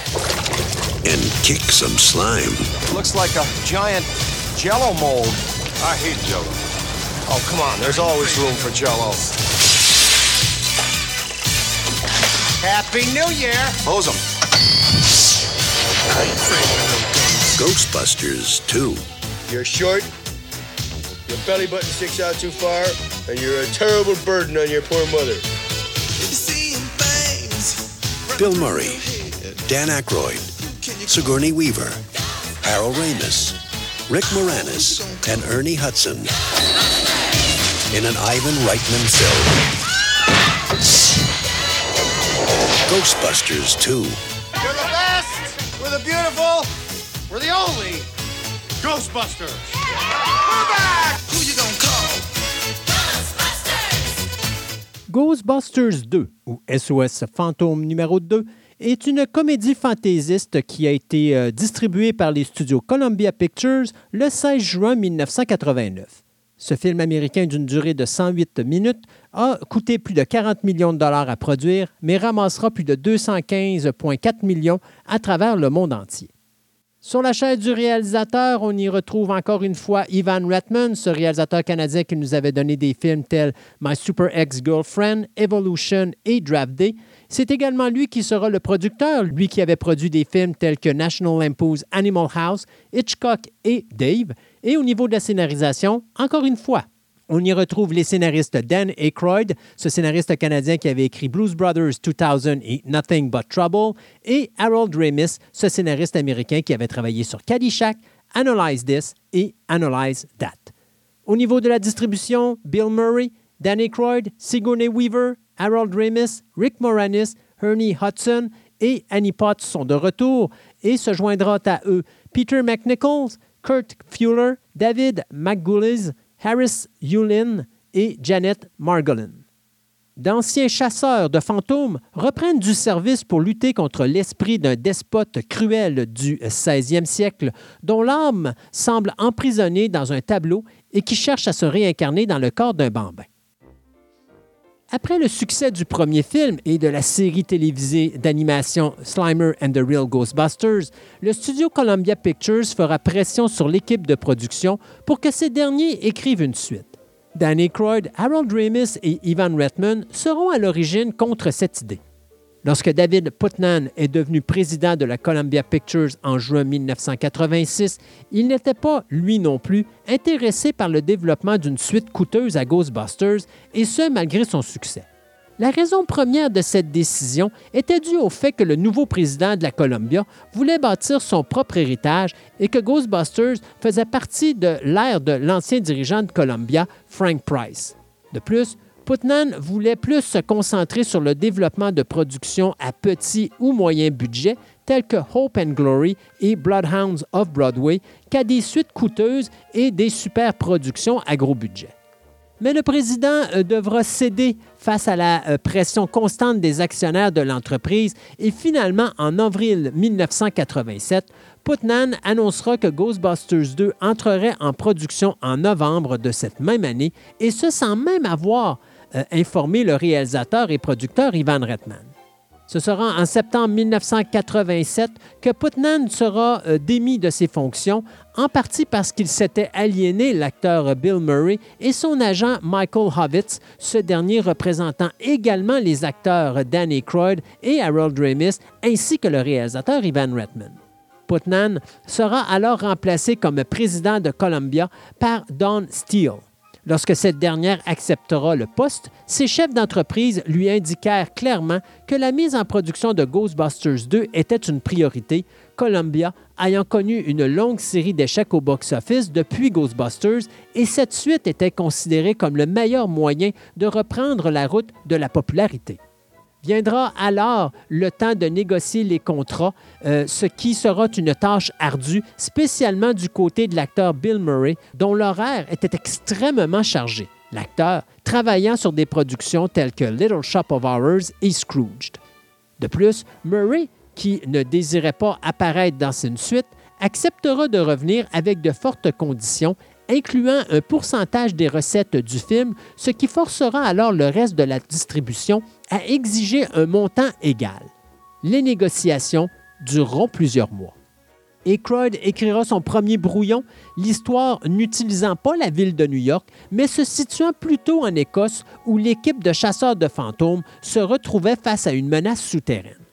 and kick some slime. Looks like a giant jello mold. I hate Jello. Oh, come on. There's always room for Jello. Happy New Year. Hose 'em. Ghostbusters 2. You're short, your belly button sticks out too far, and you're a terrible burden on your poor mother. Bill Murray, Dan Aykroyd, Sigourney Weaver, Harold Ramis, Rick Moranis, and Ernie Hudson in an Ivan Reitman film. Ghostbusters 2. We're the best. We're the beautiful. We're the only Ghostbusters. We're back. Who you gonna call? Ghostbusters 2, ou SOS Fantôme numéro 2, est une comédie fantaisiste qui a été euh, distribuée par les studios Columbia Pictures le 16 juin 1989. Ce film américain d'une durée de 108 minutes a coûté plus de 40 millions de dollars à produire, mais ramassera plus de 215,4 millions à travers le monde entier. Sur la chaise du réalisateur, on y retrouve encore une fois Ivan Reitman, ce réalisateur canadien qui nous avait donné des films tels My Super Ex-Girlfriend, Evolution et Draft Day. C'est également lui qui sera le producteur, lui qui avait produit des films tels que National Lampoon's Animal House, Hitchcock et Dave. Et au niveau de la scénarisation, encore une fois, on y retrouve les scénaristes Dan Aykroyd, ce scénariste canadien qui avait écrit Blues Brothers 2000 et Nothing But Trouble, et Harold Ramis, ce scénariste américain qui avait travaillé sur Caddyshack, Analyze This et Analyze That. Au niveau de la distribution, Bill Murray, Dan Aykroyd, Sigourney Weaver, Harold Ramis, Rick Moranis, Ernie Hudson et Annie Potts sont de retour et se joindra à eux Peter McNichols, Kurt Fuller, David McGullis, Harris Yulin et Janet Margolin. D'anciens chasseurs de fantômes reprennent du service pour lutter contre l'esprit d'un despote cruel du 16e siècle dont l'âme semble emprisonnée dans un tableau et qui cherche à se réincarner dans le corps d'un bambin. Après le succès du premier film et de la série télévisée d'animation Slimer and the Real Ghostbusters, le studio Columbia Pictures fera pression sur l'équipe de production pour que ces derniers écrivent une suite. Dan Aykroyd, Harold Ramis et Ivan Reitman seront à l'origine contre cette idée. Lorsque David Putnam est devenu président de la Columbia Pictures en juin 1986, il n'était pas, lui non plus, intéressé par le développement d'une suite coûteuse à Ghostbusters, et ce malgré son succès. La raison première de cette décision était due au fait que le nouveau président de la Columbia voulait bâtir son propre héritage et que Ghostbusters faisait partie de l'ère de l'ancien dirigeant de Columbia, Frank Price. De plus, Putnam voulait plus se concentrer sur le développement de productions à petit ou moyen budget, telles que Hope and Glory et Bloodhounds of Broadway, qu'à des suites coûteuses et des super productions à gros budget. Mais le président euh, devra céder face à la euh, pression constante des actionnaires de l'entreprise et finalement, en avril 1987, Putnam annoncera que Ghostbusters 2 entrerait en production en novembre de cette même année et ce sans même avoir euh, informé le réalisateur et producteur Ivan Reitman. Ce sera en septembre 1987 que Putnam sera euh, démis de ses fonctions, en partie parce qu'il s'était aliéné l'acteur Bill Murray et son agent Michael Hovitz, ce dernier représentant également les acteurs Danny Croyd et Harold Ramis, ainsi que le réalisateur Ivan Reitman. Putnam sera alors remplacé comme président de Columbia par Don Steele. Lorsque cette dernière acceptera le poste, ses chefs d'entreprise lui indiquèrent clairement que la mise en production de Ghostbusters 2 était une priorité, Columbia ayant connu une longue série d'échecs au box-office depuis Ghostbusters et cette suite était considérée comme le meilleur moyen de reprendre la route de la popularité. Viendra alors le temps de négocier les contrats, euh, ce qui sera une tâche ardue, spécialement du côté de l'acteur Bill Murray, dont l'horaire était extrêmement chargé. L'acteur travaillant sur des productions telles que Little Shop of Horrors et Scrooged. De plus, Murray, qui ne désirait pas apparaître dans une suite, acceptera de revenir avec de fortes conditions incluant un pourcentage des recettes du film, ce qui forcera alors le reste de la distribution à exiger un montant égal. Les négociations dureront plusieurs mois. Aykroyd écrira son premier brouillon, l'histoire n'utilisant pas la ville de New York, mais se situant plutôt en Écosse où l'équipe de chasseurs de fantômes se retrouvait face à une menace souterraine.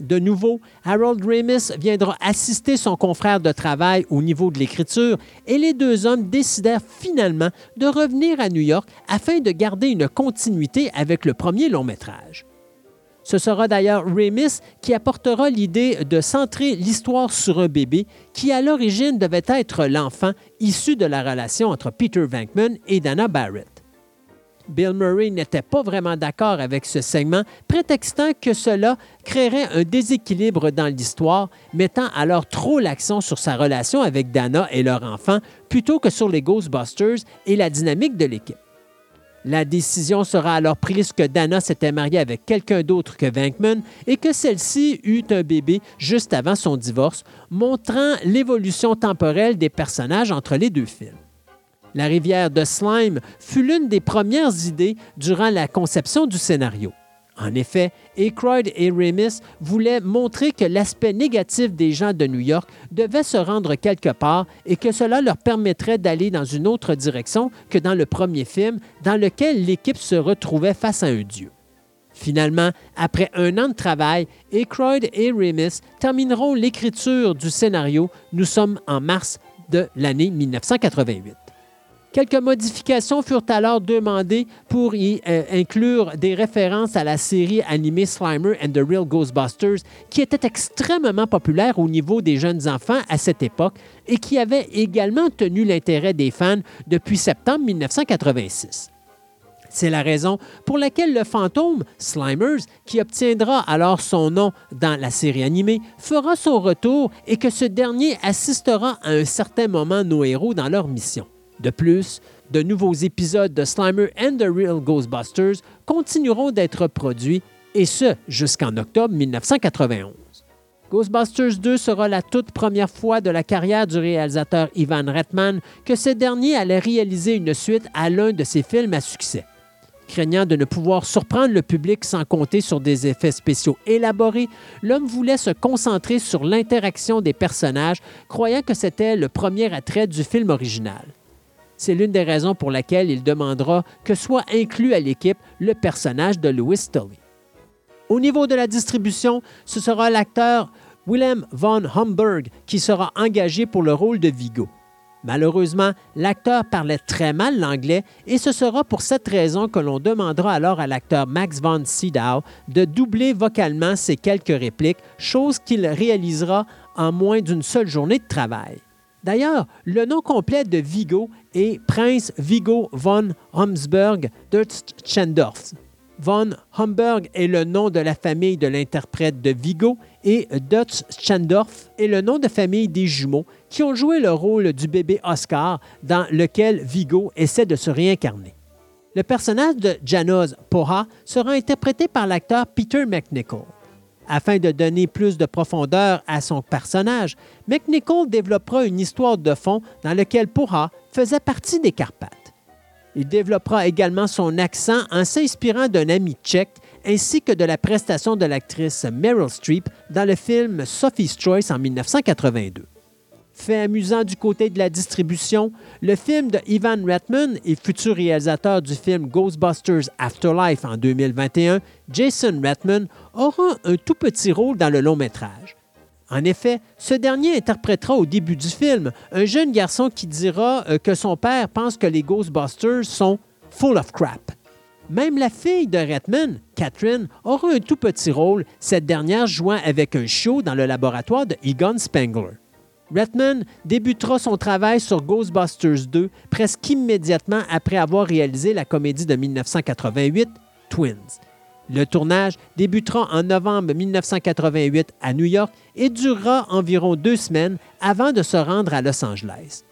De nouveau, Harold Ramis viendra assister son confrère de travail au niveau de l'écriture et les deux hommes décidèrent finalement de revenir à New York afin de garder une continuité avec le premier long métrage. Ce sera d'ailleurs Ramis qui apportera l'idée de centrer l'histoire sur un bébé qui à l'origine devait être l'enfant issu de la relation entre Peter Venkman et Dana Barrett. Bill Murray n'était pas vraiment d'accord avec ce segment, prétextant que cela créerait un déséquilibre dans l'histoire, mettant alors trop l'accent sur sa relation avec Dana et leur enfant plutôt que sur les Ghostbusters et la dynamique de l'équipe. La décision sera alors prise que Dana s'était mariée avec quelqu'un d'autre que Venkman et que celle-ci eut un bébé juste avant son divorce, montrant l'évolution temporelle des personnages entre les deux films. La rivière de Slime fut l'une des premières idées durant la conception du scénario. En effet, Aykroyd et Ramis voulaient montrer que l'aspect négatif des gens de New York devait se rendre quelque part et que cela leur permettrait d'aller dans une autre direction que dans le premier film, dans lequel l'équipe se retrouvait face à un dieu. Finalement, après un an de travail, Aykroyd et Ramis termineront l'écriture du scénario. Nous sommes en mars de l'année 1988. Quelques modifications furent alors demandées pour y euh, inclure des références à la série animée Slimer and the Real Ghostbusters, qui était extrêmement populaire au niveau des jeunes enfants à cette époque et qui avait également tenu l'intérêt des fans depuis septembre 1986. C'est la raison pour laquelle le fantôme Slimers, qui obtiendra alors son nom dans la série animée, fera son retour et que ce dernier assistera à un certain moment nos héros dans leur mission. De plus, de nouveaux épisodes de Slimer and the Real Ghostbusters continueront d'être produits, et ce jusqu'en octobre 1991. Ghostbusters 2 sera la toute première fois de la carrière du réalisateur Ivan Reitman que ce dernier allait réaliser une suite à l'un de ses films à succès. Craignant de ne pouvoir surprendre le public sans compter sur des effets spéciaux élaborés, l'homme voulait se concentrer sur l'interaction des personnages, croyant que c'était le premier attrait du film original. C'est l'une des raisons pour laquelle il demandera que soit inclus à l'équipe le personnage de Louis Tully. Au niveau de la distribution, ce sera l'acteur Willem von Homburg qui sera engagé pour le rôle de Vigo. Malheureusement, l'acteur parlait très mal l'anglais et ce sera pour cette raison que l'on demandera alors à l'acteur Max von Sydow de doubler vocalement ses quelques répliques, chose qu'il réalisera en moins d'une seule journée de travail. D'ailleurs, le nom complet de Vigo est Prince Vigo von Homsburg Dutschendorf. Von Homburg est le nom de la famille de l'interprète de Vigo et Dutschendorf est le nom de famille des jumeaux qui ont joué le rôle du bébé Oscar dans lequel Vigo essaie de se réincarner. Le personnage de Janos Poha sera interprété par l'acteur Peter McNichol. Afin de donner plus de profondeur à son personnage, McNichol développera une histoire de fond dans laquelle Poha faisait partie des Carpates. Il développera également son accent en s'inspirant d'un ami tchèque ainsi que de la prestation de l'actrice Meryl Streep dans le film Sophie's Choice en 1982. Fait amusant du côté de la distribution, le film de Ivan Reitman et futur réalisateur du film Ghostbusters Afterlife en 2021, Jason Reitman, aura un tout petit rôle dans le long métrage. En effet, ce dernier interprétera au début du film un jeune garçon qui dira euh, que son père pense que les Ghostbusters sont full of crap. Même la fille de Redman, Catherine, aura un tout petit rôle, cette dernière jouant avec un show dans le laboratoire de Egon Spengler. Redman débutera son travail sur Ghostbusters 2 presque immédiatement après avoir réalisé la comédie de 1988, Twins. Le tournage débutera en novembre 1988 à New York et durera environ deux semaines avant de se rendre à Los Angeles.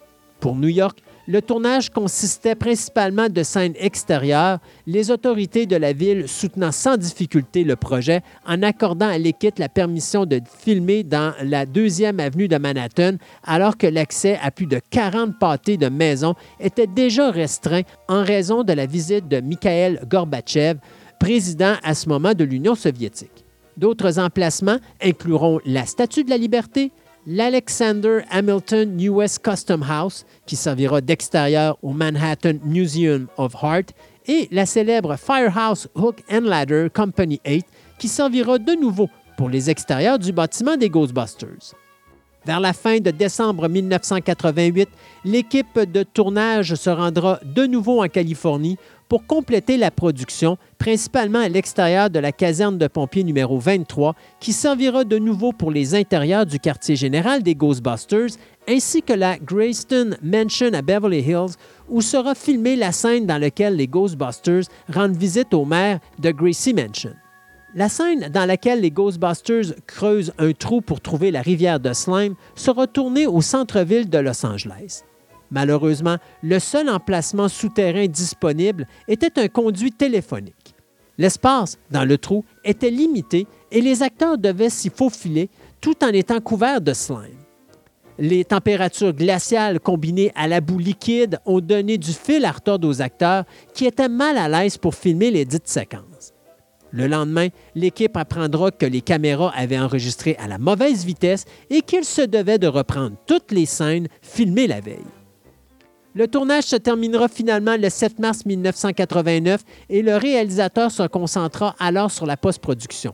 Pour New York, le tournage consistait principalement de scènes extérieures, les autorités de la ville soutenant sans difficulté le projet en accordant à l'équipe la permission de filmer dans la deuxième avenue de Manhattan alors que l'accès à plus de 40 pâtés de maisons était déjà restreint en raison de la visite de Mikhail Gorbatchev, président à ce moment de l'Union soviétique. D'autres emplacements incluront la Statue de la Liberté, l'Alexander Hamilton US Custom House, qui servira d'extérieur au Manhattan Museum of Art, et la célèbre Firehouse Hook and Ladder Company 8, qui servira de nouveau pour les extérieurs du bâtiment des Ghostbusters. Vers la fin de décembre 1988, l'équipe de tournage se rendra de nouveau en Californie pour compléter la production, principalement à l'extérieur de la caserne de pompiers numéro 23, qui servira de nouveau pour les intérieurs du quartier général des Ghostbusters, ainsi que la Greyston Mansion à Beverly Hills, où sera filmée la scène dans laquelle les Ghostbusters rendent visite au maire de Gracie Mansion. La scène dans laquelle les Ghostbusters creusent un trou pour trouver la rivière de Slime sera tournée au centre-ville de Los Angeles. Malheureusement, le seul emplacement souterrain disponible était un conduit téléphonique. L'espace dans le trou était limité et les acteurs devaient s'y faufiler tout en étant couverts de slime. Les températures glaciales combinées à la boue liquide ont donné du fil à retordre aux acteurs qui étaient mal à l'aise pour filmer les dites séquences. Le lendemain, l'équipe apprendra que les caméras avaient enregistré à la mauvaise vitesse et qu'il se devait de reprendre toutes les scènes filmées la veille. Le tournage se terminera finalement le 7 mars 1989 et le réalisateur se concentra alors sur la post-production.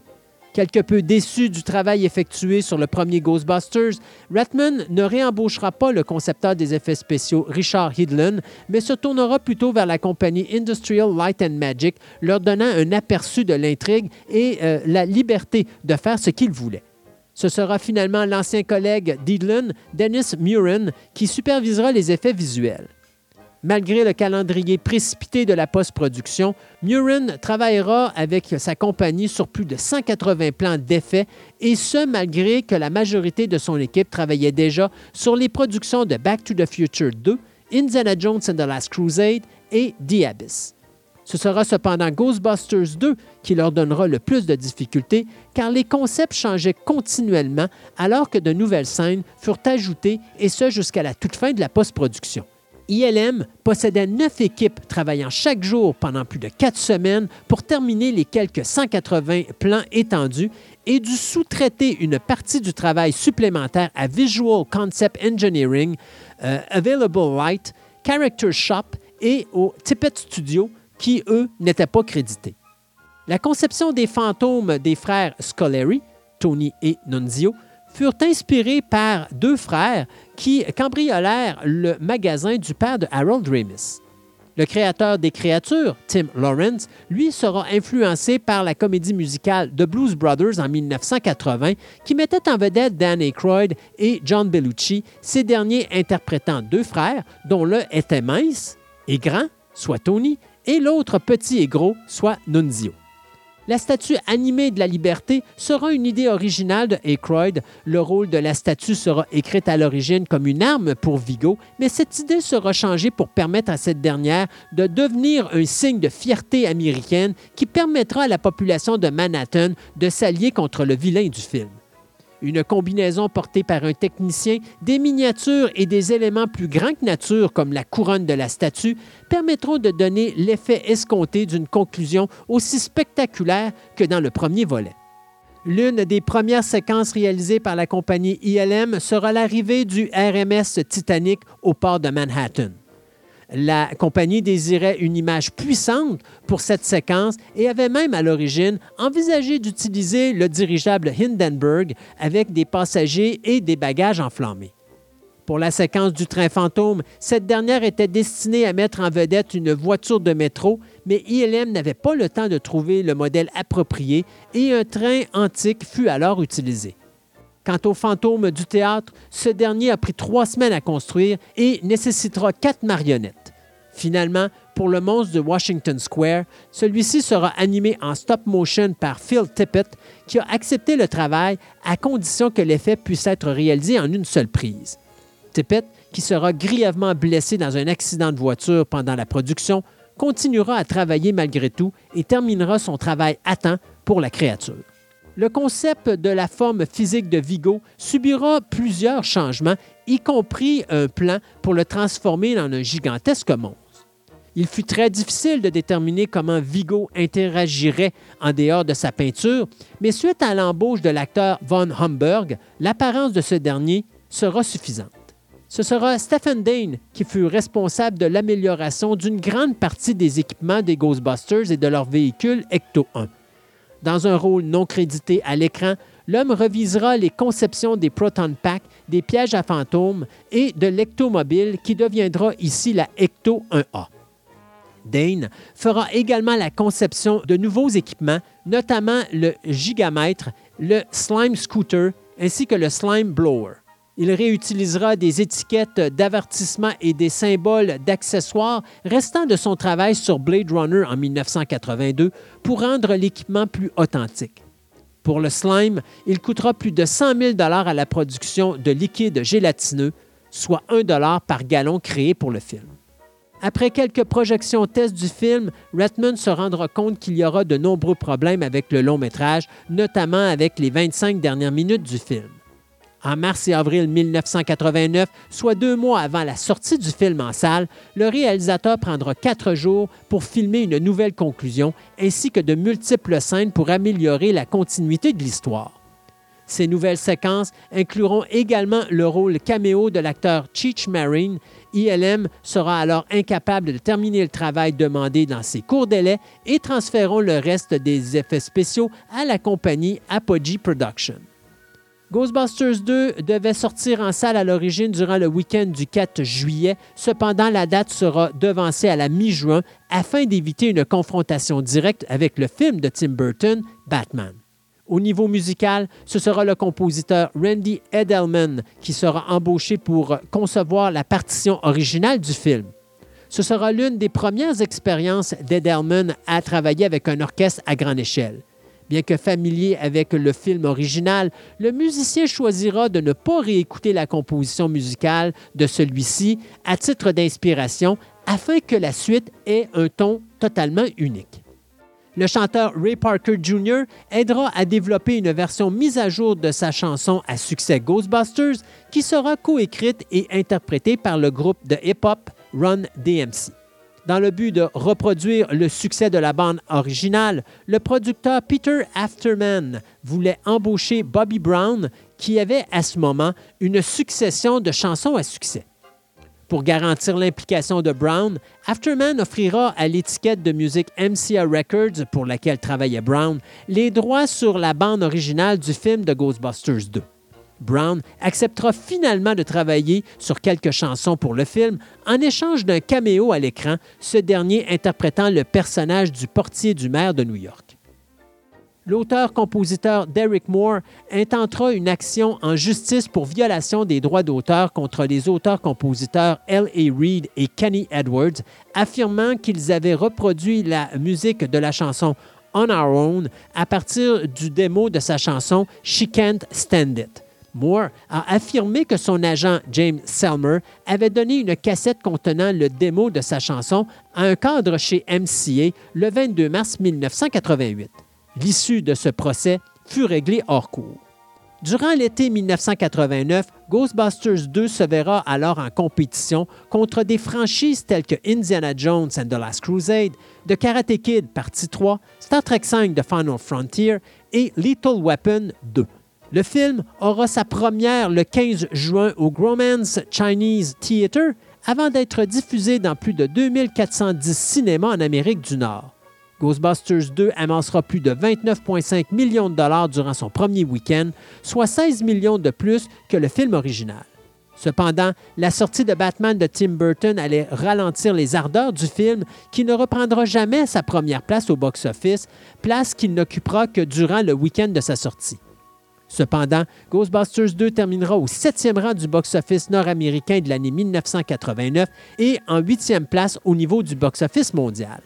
Quelque peu déçu du travail effectué sur le premier Ghostbusters, Ratman ne réembauchera pas le concepteur des effets spéciaux Richard Hidlin, mais se tournera plutôt vers la compagnie Industrial Light and Magic, leur donnant un aperçu de l'intrigue et euh, la liberté de faire ce qu'ils voulaient. Ce sera finalement l'ancien collègue d'Hidlin, Dennis Murin, qui supervisera les effets visuels. Malgré le calendrier précipité de la post-production, Murin travaillera avec sa compagnie sur plus de 180 plans d'effets, et ce malgré que la majorité de son équipe travaillait déjà sur les productions de Back to the Future 2, Indiana Jones and the Last Crusade et The Abyss. Ce sera cependant Ghostbusters 2 qui leur donnera le plus de difficultés car les concepts changeaient continuellement alors que de nouvelles scènes furent ajoutées et ce jusqu'à la toute fin de la post-production. ILM possédait neuf équipes travaillant chaque jour pendant plus de quatre semaines pour terminer les quelques 180 plans étendus et dut sous-traiter une partie du travail supplémentaire à Visual Concept Engineering, euh, Available Light, Character Shop et au Tippett Studio, qui, eux, n'étaient pas crédités. La conception des fantômes des frères Scoleri, Tony et Nunzio, furent inspirés par deux frères qui cambriolèrent le magasin du père de Harold Ramis. Le créateur des créatures, Tim Lawrence, lui sera influencé par la comédie musicale The Blues Brothers en 1980 qui mettait en vedette Dan Aykroyd et John Bellucci, ces derniers interprétant deux frères dont l'un était mince et grand, soit Tony, et l'autre petit et gros, soit Nunzio. La statue animée de la liberté sera une idée originale de Aykroyd. Le rôle de la statue sera écrite à l'origine comme une arme pour Vigo, mais cette idée sera changée pour permettre à cette dernière de devenir un signe de fierté américaine qui permettra à la population de Manhattan de s'allier contre le vilain du film. Une combinaison portée par un technicien, des miniatures et des éléments plus grands que nature, comme la couronne de la statue, permettront de donner l'effet escompté d'une conclusion aussi spectaculaire que dans le premier volet. L'une des premières séquences réalisées par la compagnie ILM sera l'arrivée du RMS Titanic au port de Manhattan. La compagnie désirait une image puissante pour cette séquence et avait même à l'origine envisagé d'utiliser le dirigeable Hindenburg avec des passagers et des bagages enflammés. Pour la séquence du train fantôme, cette dernière était destinée à mettre en vedette une voiture de métro, mais ILM n'avait pas le temps de trouver le modèle approprié et un train antique fut alors utilisé. Quant au fantôme du théâtre, ce dernier a pris trois semaines à construire et nécessitera quatre marionnettes. Finalement, pour le monstre de Washington Square, celui-ci sera animé en stop motion par Phil Tippett, qui a accepté le travail à condition que l'effet puisse être réalisé en une seule prise. Tippett, qui sera grièvement blessé dans un accident de voiture pendant la production, continuera à travailler malgré tout et terminera son travail à temps pour la créature. Le concept de la forme physique de Vigo subira plusieurs changements, y compris un plan pour le transformer en un gigantesque monstre. Il fut très difficile de déterminer comment Vigo interagirait en dehors de sa peinture, mais suite à l'embauche de l'acteur Von Homburg, l'apparence de ce dernier sera suffisante. Ce sera Stephen Dane qui fut responsable de l'amélioration d'une grande partie des équipements des Ghostbusters et de leur véhicule Ecto 1. Dans un rôle non crédité à l'écran, l'homme revisera les conceptions des Proton Pack, des pièges à fantômes et de l'Ectomobile qui deviendra ici la Ecto 1A. Dane fera également la conception de nouveaux équipements, notamment le gigamètre, le slime scooter ainsi que le slime blower. Il réutilisera des étiquettes d'avertissement et des symboles d'accessoires restant de son travail sur Blade Runner en 1982 pour rendre l'équipement plus authentique. Pour le slime, il coûtera plus de 100 000 à la production de liquide gélatineux, soit 1 par gallon créé pour le film. Après quelques projections tests du film, Redmond se rendra compte qu'il y aura de nombreux problèmes avec le long métrage, notamment avec les 25 dernières minutes du film. En mars et avril 1989, soit deux mois avant la sortie du film en salle, le réalisateur prendra quatre jours pour filmer une nouvelle conclusion ainsi que de multiples scènes pour améliorer la continuité de l'histoire. Ces nouvelles séquences incluront également le rôle caméo de l'acteur Cheech Marine. ILM sera alors incapable de terminer le travail demandé dans ses courts délais et transféreront le reste des effets spéciaux à la compagnie Apogee Productions. Ghostbusters 2 devait sortir en salle à l'origine durant le week-end du 4 juillet. Cependant, la date sera devancée à la mi-juin afin d'éviter une confrontation directe avec le film de Tim Burton, Batman. Au niveau musical, ce sera le compositeur Randy Edelman qui sera embauché pour concevoir la partition originale du film. Ce sera l'une des premières expériences d'Edelman à travailler avec un orchestre à grande échelle. Bien que familier avec le film original, le musicien choisira de ne pas réécouter la composition musicale de celui-ci à titre d'inspiration afin que la suite ait un ton totalement unique. Le chanteur Ray Parker Jr. aidera à développer une version mise à jour de sa chanson à succès Ghostbusters qui sera coécrite et interprétée par le groupe de hip-hop Run DMC. Dans le but de reproduire le succès de la bande originale, le producteur Peter Afterman voulait embaucher Bobby Brown, qui avait à ce moment une succession de chansons à succès. Pour garantir l'implication de Brown, Afterman offrira à l'étiquette de musique MCA Records, pour laquelle travaillait Brown, les droits sur la bande originale du film de Ghostbusters 2. Brown acceptera finalement de travailler sur quelques chansons pour le film en échange d'un caméo à l'écran, ce dernier interprétant le personnage du portier du maire de New York. L'auteur-compositeur Derek Moore intentera une action en justice pour violation des droits d'auteur contre les auteurs-compositeurs L.A. Reid et Kenny Edwards, affirmant qu'ils avaient reproduit la musique de la chanson On Our Own à partir du démo de sa chanson She Can't Stand It. Moore a affirmé que son agent James Selmer avait donné une cassette contenant le démo de sa chanson à un cadre chez MCA le 22 mars 1988. L'issue de ce procès fut réglée hors cours. Durant l'été 1989, Ghostbusters 2 se verra alors en compétition contre des franchises telles que Indiana Jones and the Last Crusade, The Karate Kid Partie 3, Star Trek V The Final Frontier et Lethal Weapon 2. Le film aura sa première le 15 juin au Gromans Chinese Theatre avant d'être diffusé dans plus de 2410 cinémas en Amérique du Nord. Ghostbusters 2 amassera plus de 29,5 millions de dollars durant son premier week-end, soit 16 millions de plus que le film original. Cependant, la sortie de Batman de Tim Burton allait ralentir les ardeurs du film qui ne reprendra jamais sa première place au box-office, place qu'il n'occupera que durant le week-end de sa sortie. Cependant, Ghostbusters 2 terminera au septième rang du box-office nord-américain de l'année 1989 et en huitième place au niveau du box-office mondial.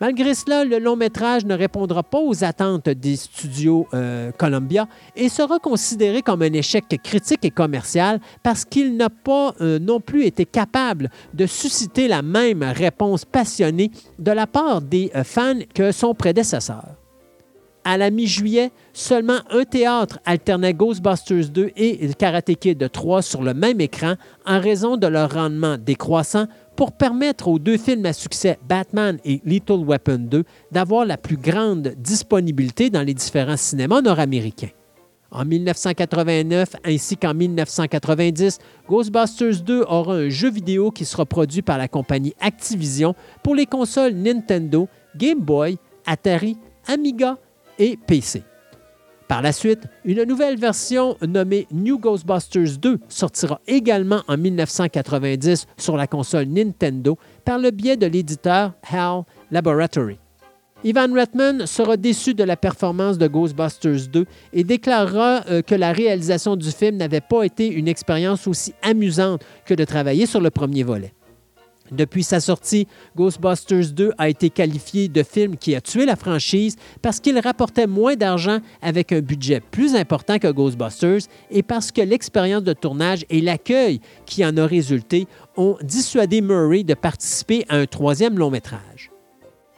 Malgré cela, le long métrage ne répondra pas aux attentes des studios euh, Columbia et sera considéré comme un échec critique et commercial parce qu'il n'a pas euh, non plus été capable de susciter la même réponse passionnée de la part des euh, fans que son prédécesseur. À la mi-juillet, seulement un théâtre alternait Ghostbusters 2 et Karate Kid 3 sur le même écran en raison de leur rendement décroissant pour permettre aux deux films à succès, Batman et Lethal Weapon 2, d'avoir la plus grande disponibilité dans les différents cinémas nord-américains. En 1989 ainsi qu'en 1990, Ghostbusters 2 aura un jeu vidéo qui sera produit par la compagnie Activision pour les consoles Nintendo, Game Boy, Atari, Amiga et PC. Par la suite, une nouvelle version nommée New Ghostbusters 2 sortira également en 1990 sur la console Nintendo par le biais de l'éditeur HAL Laboratory. Ivan Reitman sera déçu de la performance de Ghostbusters 2 et déclarera euh, que la réalisation du film n'avait pas été une expérience aussi amusante que de travailler sur le premier volet. Depuis sa sortie, Ghostbusters 2 a été qualifié de film qui a tué la franchise parce qu'il rapportait moins d'argent avec un budget plus important que Ghostbusters et parce que l'expérience de tournage et l'accueil qui en a résulté ont dissuadé Murray de participer à un troisième long métrage.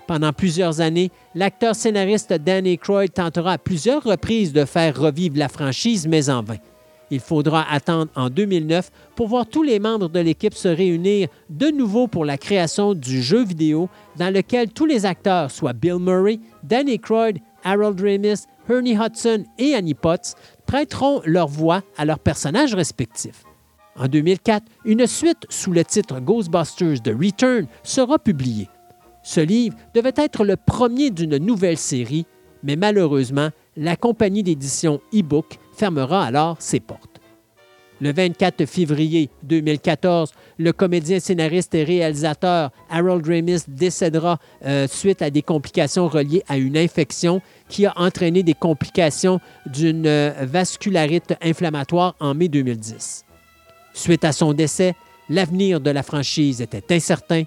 Pendant plusieurs années, l'acteur scénariste Danny Croyd tentera à plusieurs reprises de faire revivre la franchise, mais en vain. Il faudra attendre en 2009 pour voir tous les membres de l'équipe se réunir de nouveau pour la création du jeu vidéo dans lequel tous les acteurs, soit Bill Murray, Danny Croyd, Harold Ramis, Ernie Hudson et Annie Potts, prêteront leur voix à leurs personnages respectifs. En 2004, une suite sous le titre Ghostbusters The Return sera publiée. Ce livre devait être le premier d'une nouvelle série, mais malheureusement, la compagnie d'édition e-book fermera alors ses portes. Le 24 février 2014, le comédien, scénariste et réalisateur Harold Ramis décédera euh, suite à des complications reliées à une infection qui a entraîné des complications d'une euh, vascularite inflammatoire en mai 2010. Suite à son décès, l'avenir de la franchise était incertain,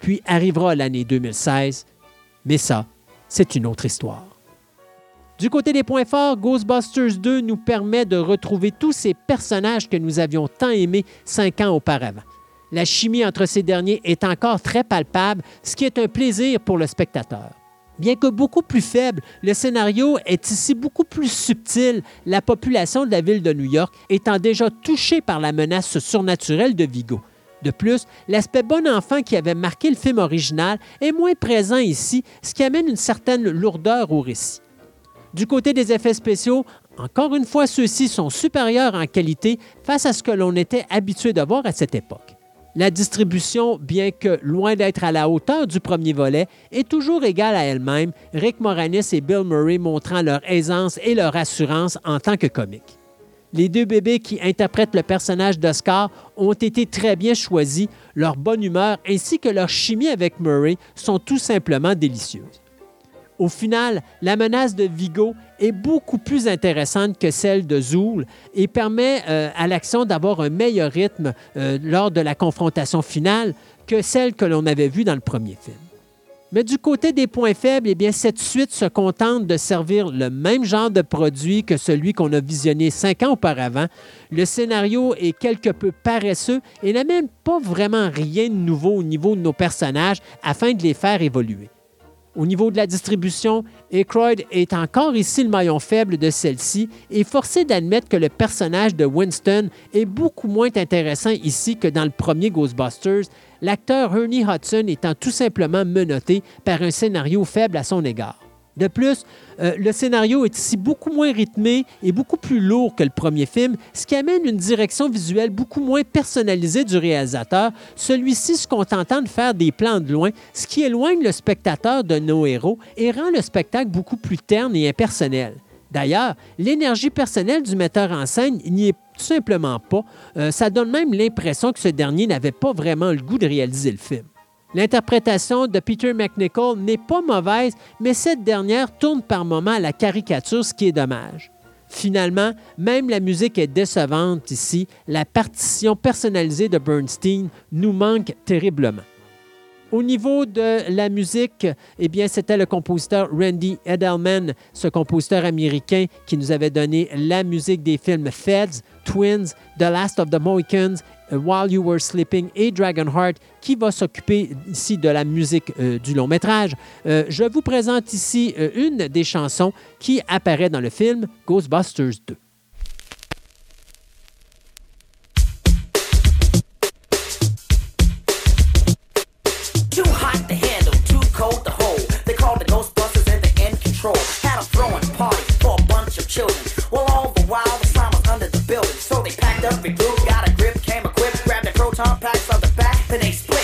puis arrivera l'année 2016, mais ça, c'est une autre histoire. Du côté des points forts, Ghostbusters 2 nous permet de retrouver tous ces personnages que nous avions tant aimés cinq ans auparavant. La chimie entre ces derniers est encore très palpable, ce qui est un plaisir pour le spectateur. Bien que beaucoup plus faible, le scénario est ici beaucoup plus subtil, la population de la ville de New York étant déjà touchée par la menace surnaturelle de Vigo. De plus, l'aspect bon enfant qui avait marqué le film original est moins présent ici, ce qui amène une certaine lourdeur au récit. Du côté des effets spéciaux, encore une fois, ceux-ci sont supérieurs en qualité face à ce que l'on était habitué de voir à cette époque. La distribution, bien que loin d'être à la hauteur du premier volet, est toujours égale à elle-même, Rick Moranis et Bill Murray montrant leur aisance et leur assurance en tant que comiques. Les deux bébés qui interprètent le personnage d'Oscar ont été très bien choisis, leur bonne humeur ainsi que leur chimie avec Murray sont tout simplement délicieuses. Au final, la menace de Vigo est beaucoup plus intéressante que celle de Zool et permet euh, à l'action d'avoir un meilleur rythme euh, lors de la confrontation finale que celle que l'on avait vue dans le premier film. Mais du côté des points faibles, eh cette suite se contente de servir le même genre de produit que celui qu'on a visionné cinq ans auparavant. Le scénario est quelque peu paresseux et n'a même pas vraiment rien de nouveau au niveau de nos personnages afin de les faire évoluer. Au niveau de la distribution, Aykroyd est encore ici le maillon faible de celle-ci et forcé d'admettre que le personnage de Winston est beaucoup moins intéressant ici que dans le premier Ghostbusters, l'acteur Ernie Hudson étant tout simplement menotté par un scénario faible à son égard. De plus, euh, le scénario est ici beaucoup moins rythmé et beaucoup plus lourd que le premier film, ce qui amène une direction visuelle beaucoup moins personnalisée du réalisateur, celui-ci se contentant de faire des plans de loin, ce qui éloigne le spectateur de nos héros et rend le spectacle beaucoup plus terne et impersonnel. D'ailleurs, l'énergie personnelle du metteur en scène n'y est tout simplement pas. Euh, ça donne même l'impression que ce dernier n'avait pas vraiment le goût de réaliser le film. L'interprétation de Peter McNichol n'est pas mauvaise, mais cette dernière tourne par moments à la caricature, ce qui est dommage. Finalement, même la musique est décevante ici. La partition personnalisée de Bernstein nous manque terriblement. Au niveau de la musique, eh bien, c'était le compositeur Randy Edelman, ce compositeur américain qui nous avait donné la musique des films Feds, Twins, The Last of the Mohicans, While You Were Sleeping et Dragonheart, qui va s'occuper ici de la musique euh, du long métrage. Euh, je vous présente ici euh, une des chansons qui apparaît dans le film Ghostbusters 2. Too hot to handle, too cold to hold. They called the Ghostbusters and they're in control. Had a throwing party for a bunch of children. Well, all the while the slime was under the building. So they packed up their group, packs on the back, then they split.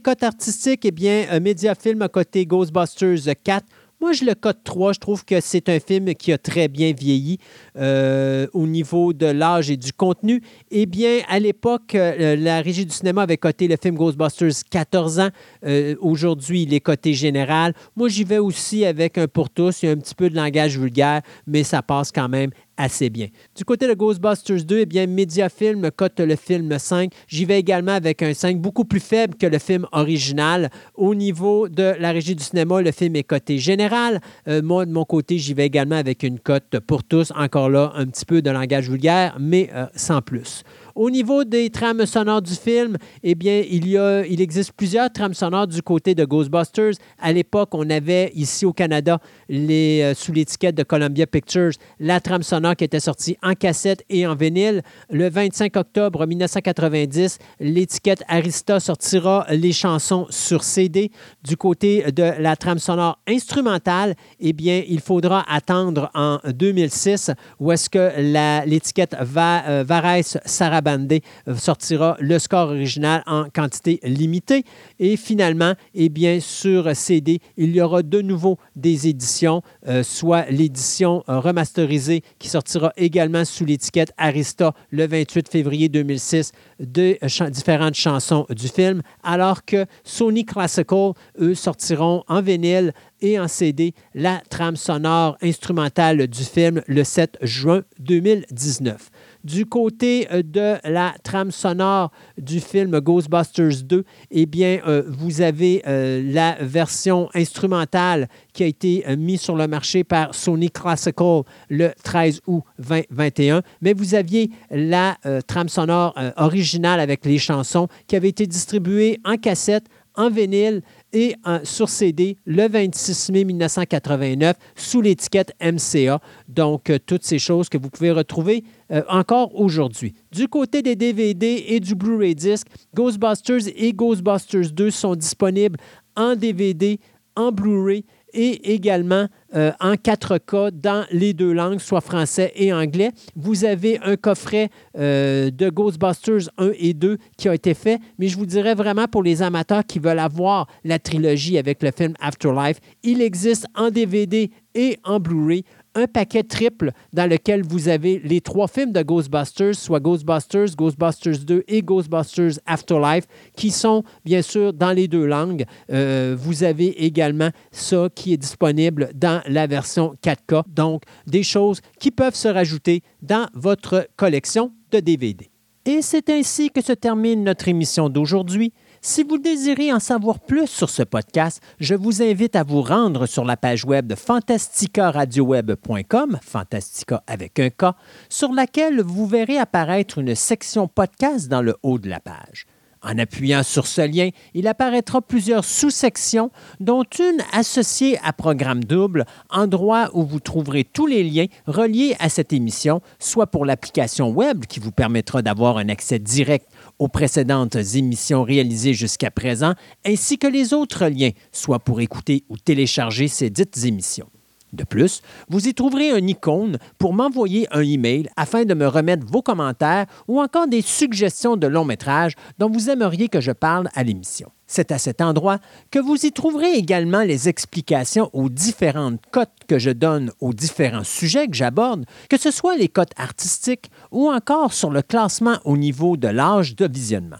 Cotes artistiques, eh bien, Mediafilm a coté Ghostbusters 4. Moi, je le cote 3. Je trouve que c'est un film qui a très bien vieilli euh, au niveau de l'âge et du contenu. Eh bien, à l'époque, euh, la Régie du cinéma avait coté le film Ghostbusters 14 ans. Euh, Aujourd'hui, il est coté général. Moi, j'y vais aussi avec un pour tous. Il y a un petit peu de langage vulgaire, mais ça passe quand même assez bien. Du côté de Ghostbusters 2, eh bien, Mediafilm cote le film 5. J'y vais également avec un 5 beaucoup plus faible que le film original. Au niveau de la régie du cinéma, le film est coté général. Euh, moi, de mon côté, j'y vais également avec une cote pour tous. Encore là, un petit peu de langage vulgaire, mais euh, sans plus. Au niveau des trames sonores du film, eh bien, il, y a, il existe plusieurs trames sonores du côté de Ghostbusters. À l'époque, on avait ici au Canada, les, euh, sous l'étiquette de Columbia Pictures, la trame sonore qui était sortie en cassette et en vinyle. Le 25 octobre 1990, l'étiquette Arista sortira les chansons sur CD. Du côté de la trame sonore instrumentale, eh bien, il faudra attendre en 2006 où est-ce que l'étiquette Va, euh, Vares Sarabande euh, sortira le score original en quantité limitée. Et finalement, eh sur CD, il y aura de nouveau des éditions, euh, soit l'édition euh, remasterisée qui sortira également sous l'étiquette Arista le 28 février 2006 de différentes chansons du film, alors que Sony Classical, eux, sortiront en vinyle et en CD la trame sonore instrumentale du film le 7 juin 2019. Du côté euh, de la trame sonore du film Ghostbusters 2, eh bien, euh, vous avez euh, la version instrumentale qui a été mise sur le marché par Sony Classical le 13 août 2021, mais vous aviez la trame sonore originale avec les chansons qui avait été distribuée en cassette, en vinyle et sur CD le 26 mai 1989 sous l'étiquette MCA. Donc, toutes ces choses que vous pouvez retrouver euh, encore aujourd'hui. Du côté des DVD et du Blu-ray disc, Ghostbusters et Ghostbusters 2 sont disponibles en DVD, en Blu-ray et également euh, en 4K dans les deux langues, soit français et anglais. Vous avez un coffret euh, de Ghostbusters 1 et 2 qui a été fait, mais je vous dirais vraiment pour les amateurs qui veulent avoir la trilogie avec le film Afterlife, il existe en DVD et en Blu-ray un paquet triple dans lequel vous avez les trois films de Ghostbusters, soit Ghostbusters, Ghostbusters 2 et Ghostbusters Afterlife, qui sont bien sûr dans les deux langues. Euh, vous avez également ça qui est disponible dans la version 4K. Donc, des choses qui peuvent se rajouter dans votre collection de DVD. Et c'est ainsi que se termine notre émission d'aujourd'hui. Si vous désirez en savoir plus sur ce podcast, je vous invite à vous rendre sur la page web de fantasticaradio-web.com, Fantastica avec un K, sur laquelle vous verrez apparaître une section podcast dans le haut de la page. En appuyant sur ce lien, il apparaîtra plusieurs sous-sections, dont une associée à Programme Double, endroit où vous trouverez tous les liens reliés à cette émission, soit pour l'application web qui vous permettra d'avoir un accès direct aux précédentes émissions réalisées jusqu'à présent, ainsi que les autres liens, soit pour écouter ou télécharger ces dites émissions. De plus, vous y trouverez un icône pour m'envoyer un email afin de me remettre vos commentaires ou encore des suggestions de longs métrages dont vous aimeriez que je parle à l'émission. C'est à cet endroit que vous y trouverez également les explications aux différentes cotes que je donne aux différents sujets que j'aborde, que ce soit les cotes artistiques ou encore sur le classement au niveau de l'âge de visionnement.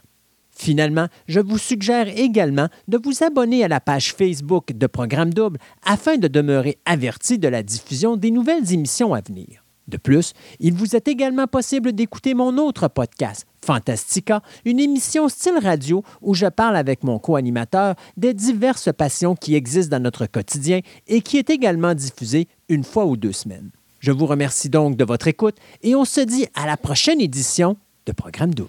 Finalement, je vous suggère également de vous abonner à la page Facebook de Programme Double afin de demeurer averti de la diffusion des nouvelles émissions à venir. De plus, il vous est également possible d'écouter mon autre podcast, Fantastica, une émission style radio où je parle avec mon co-animateur des diverses passions qui existent dans notre quotidien et qui est également diffusée une fois ou deux semaines. Je vous remercie donc de votre écoute et on se dit à la prochaine édition de Programme Double.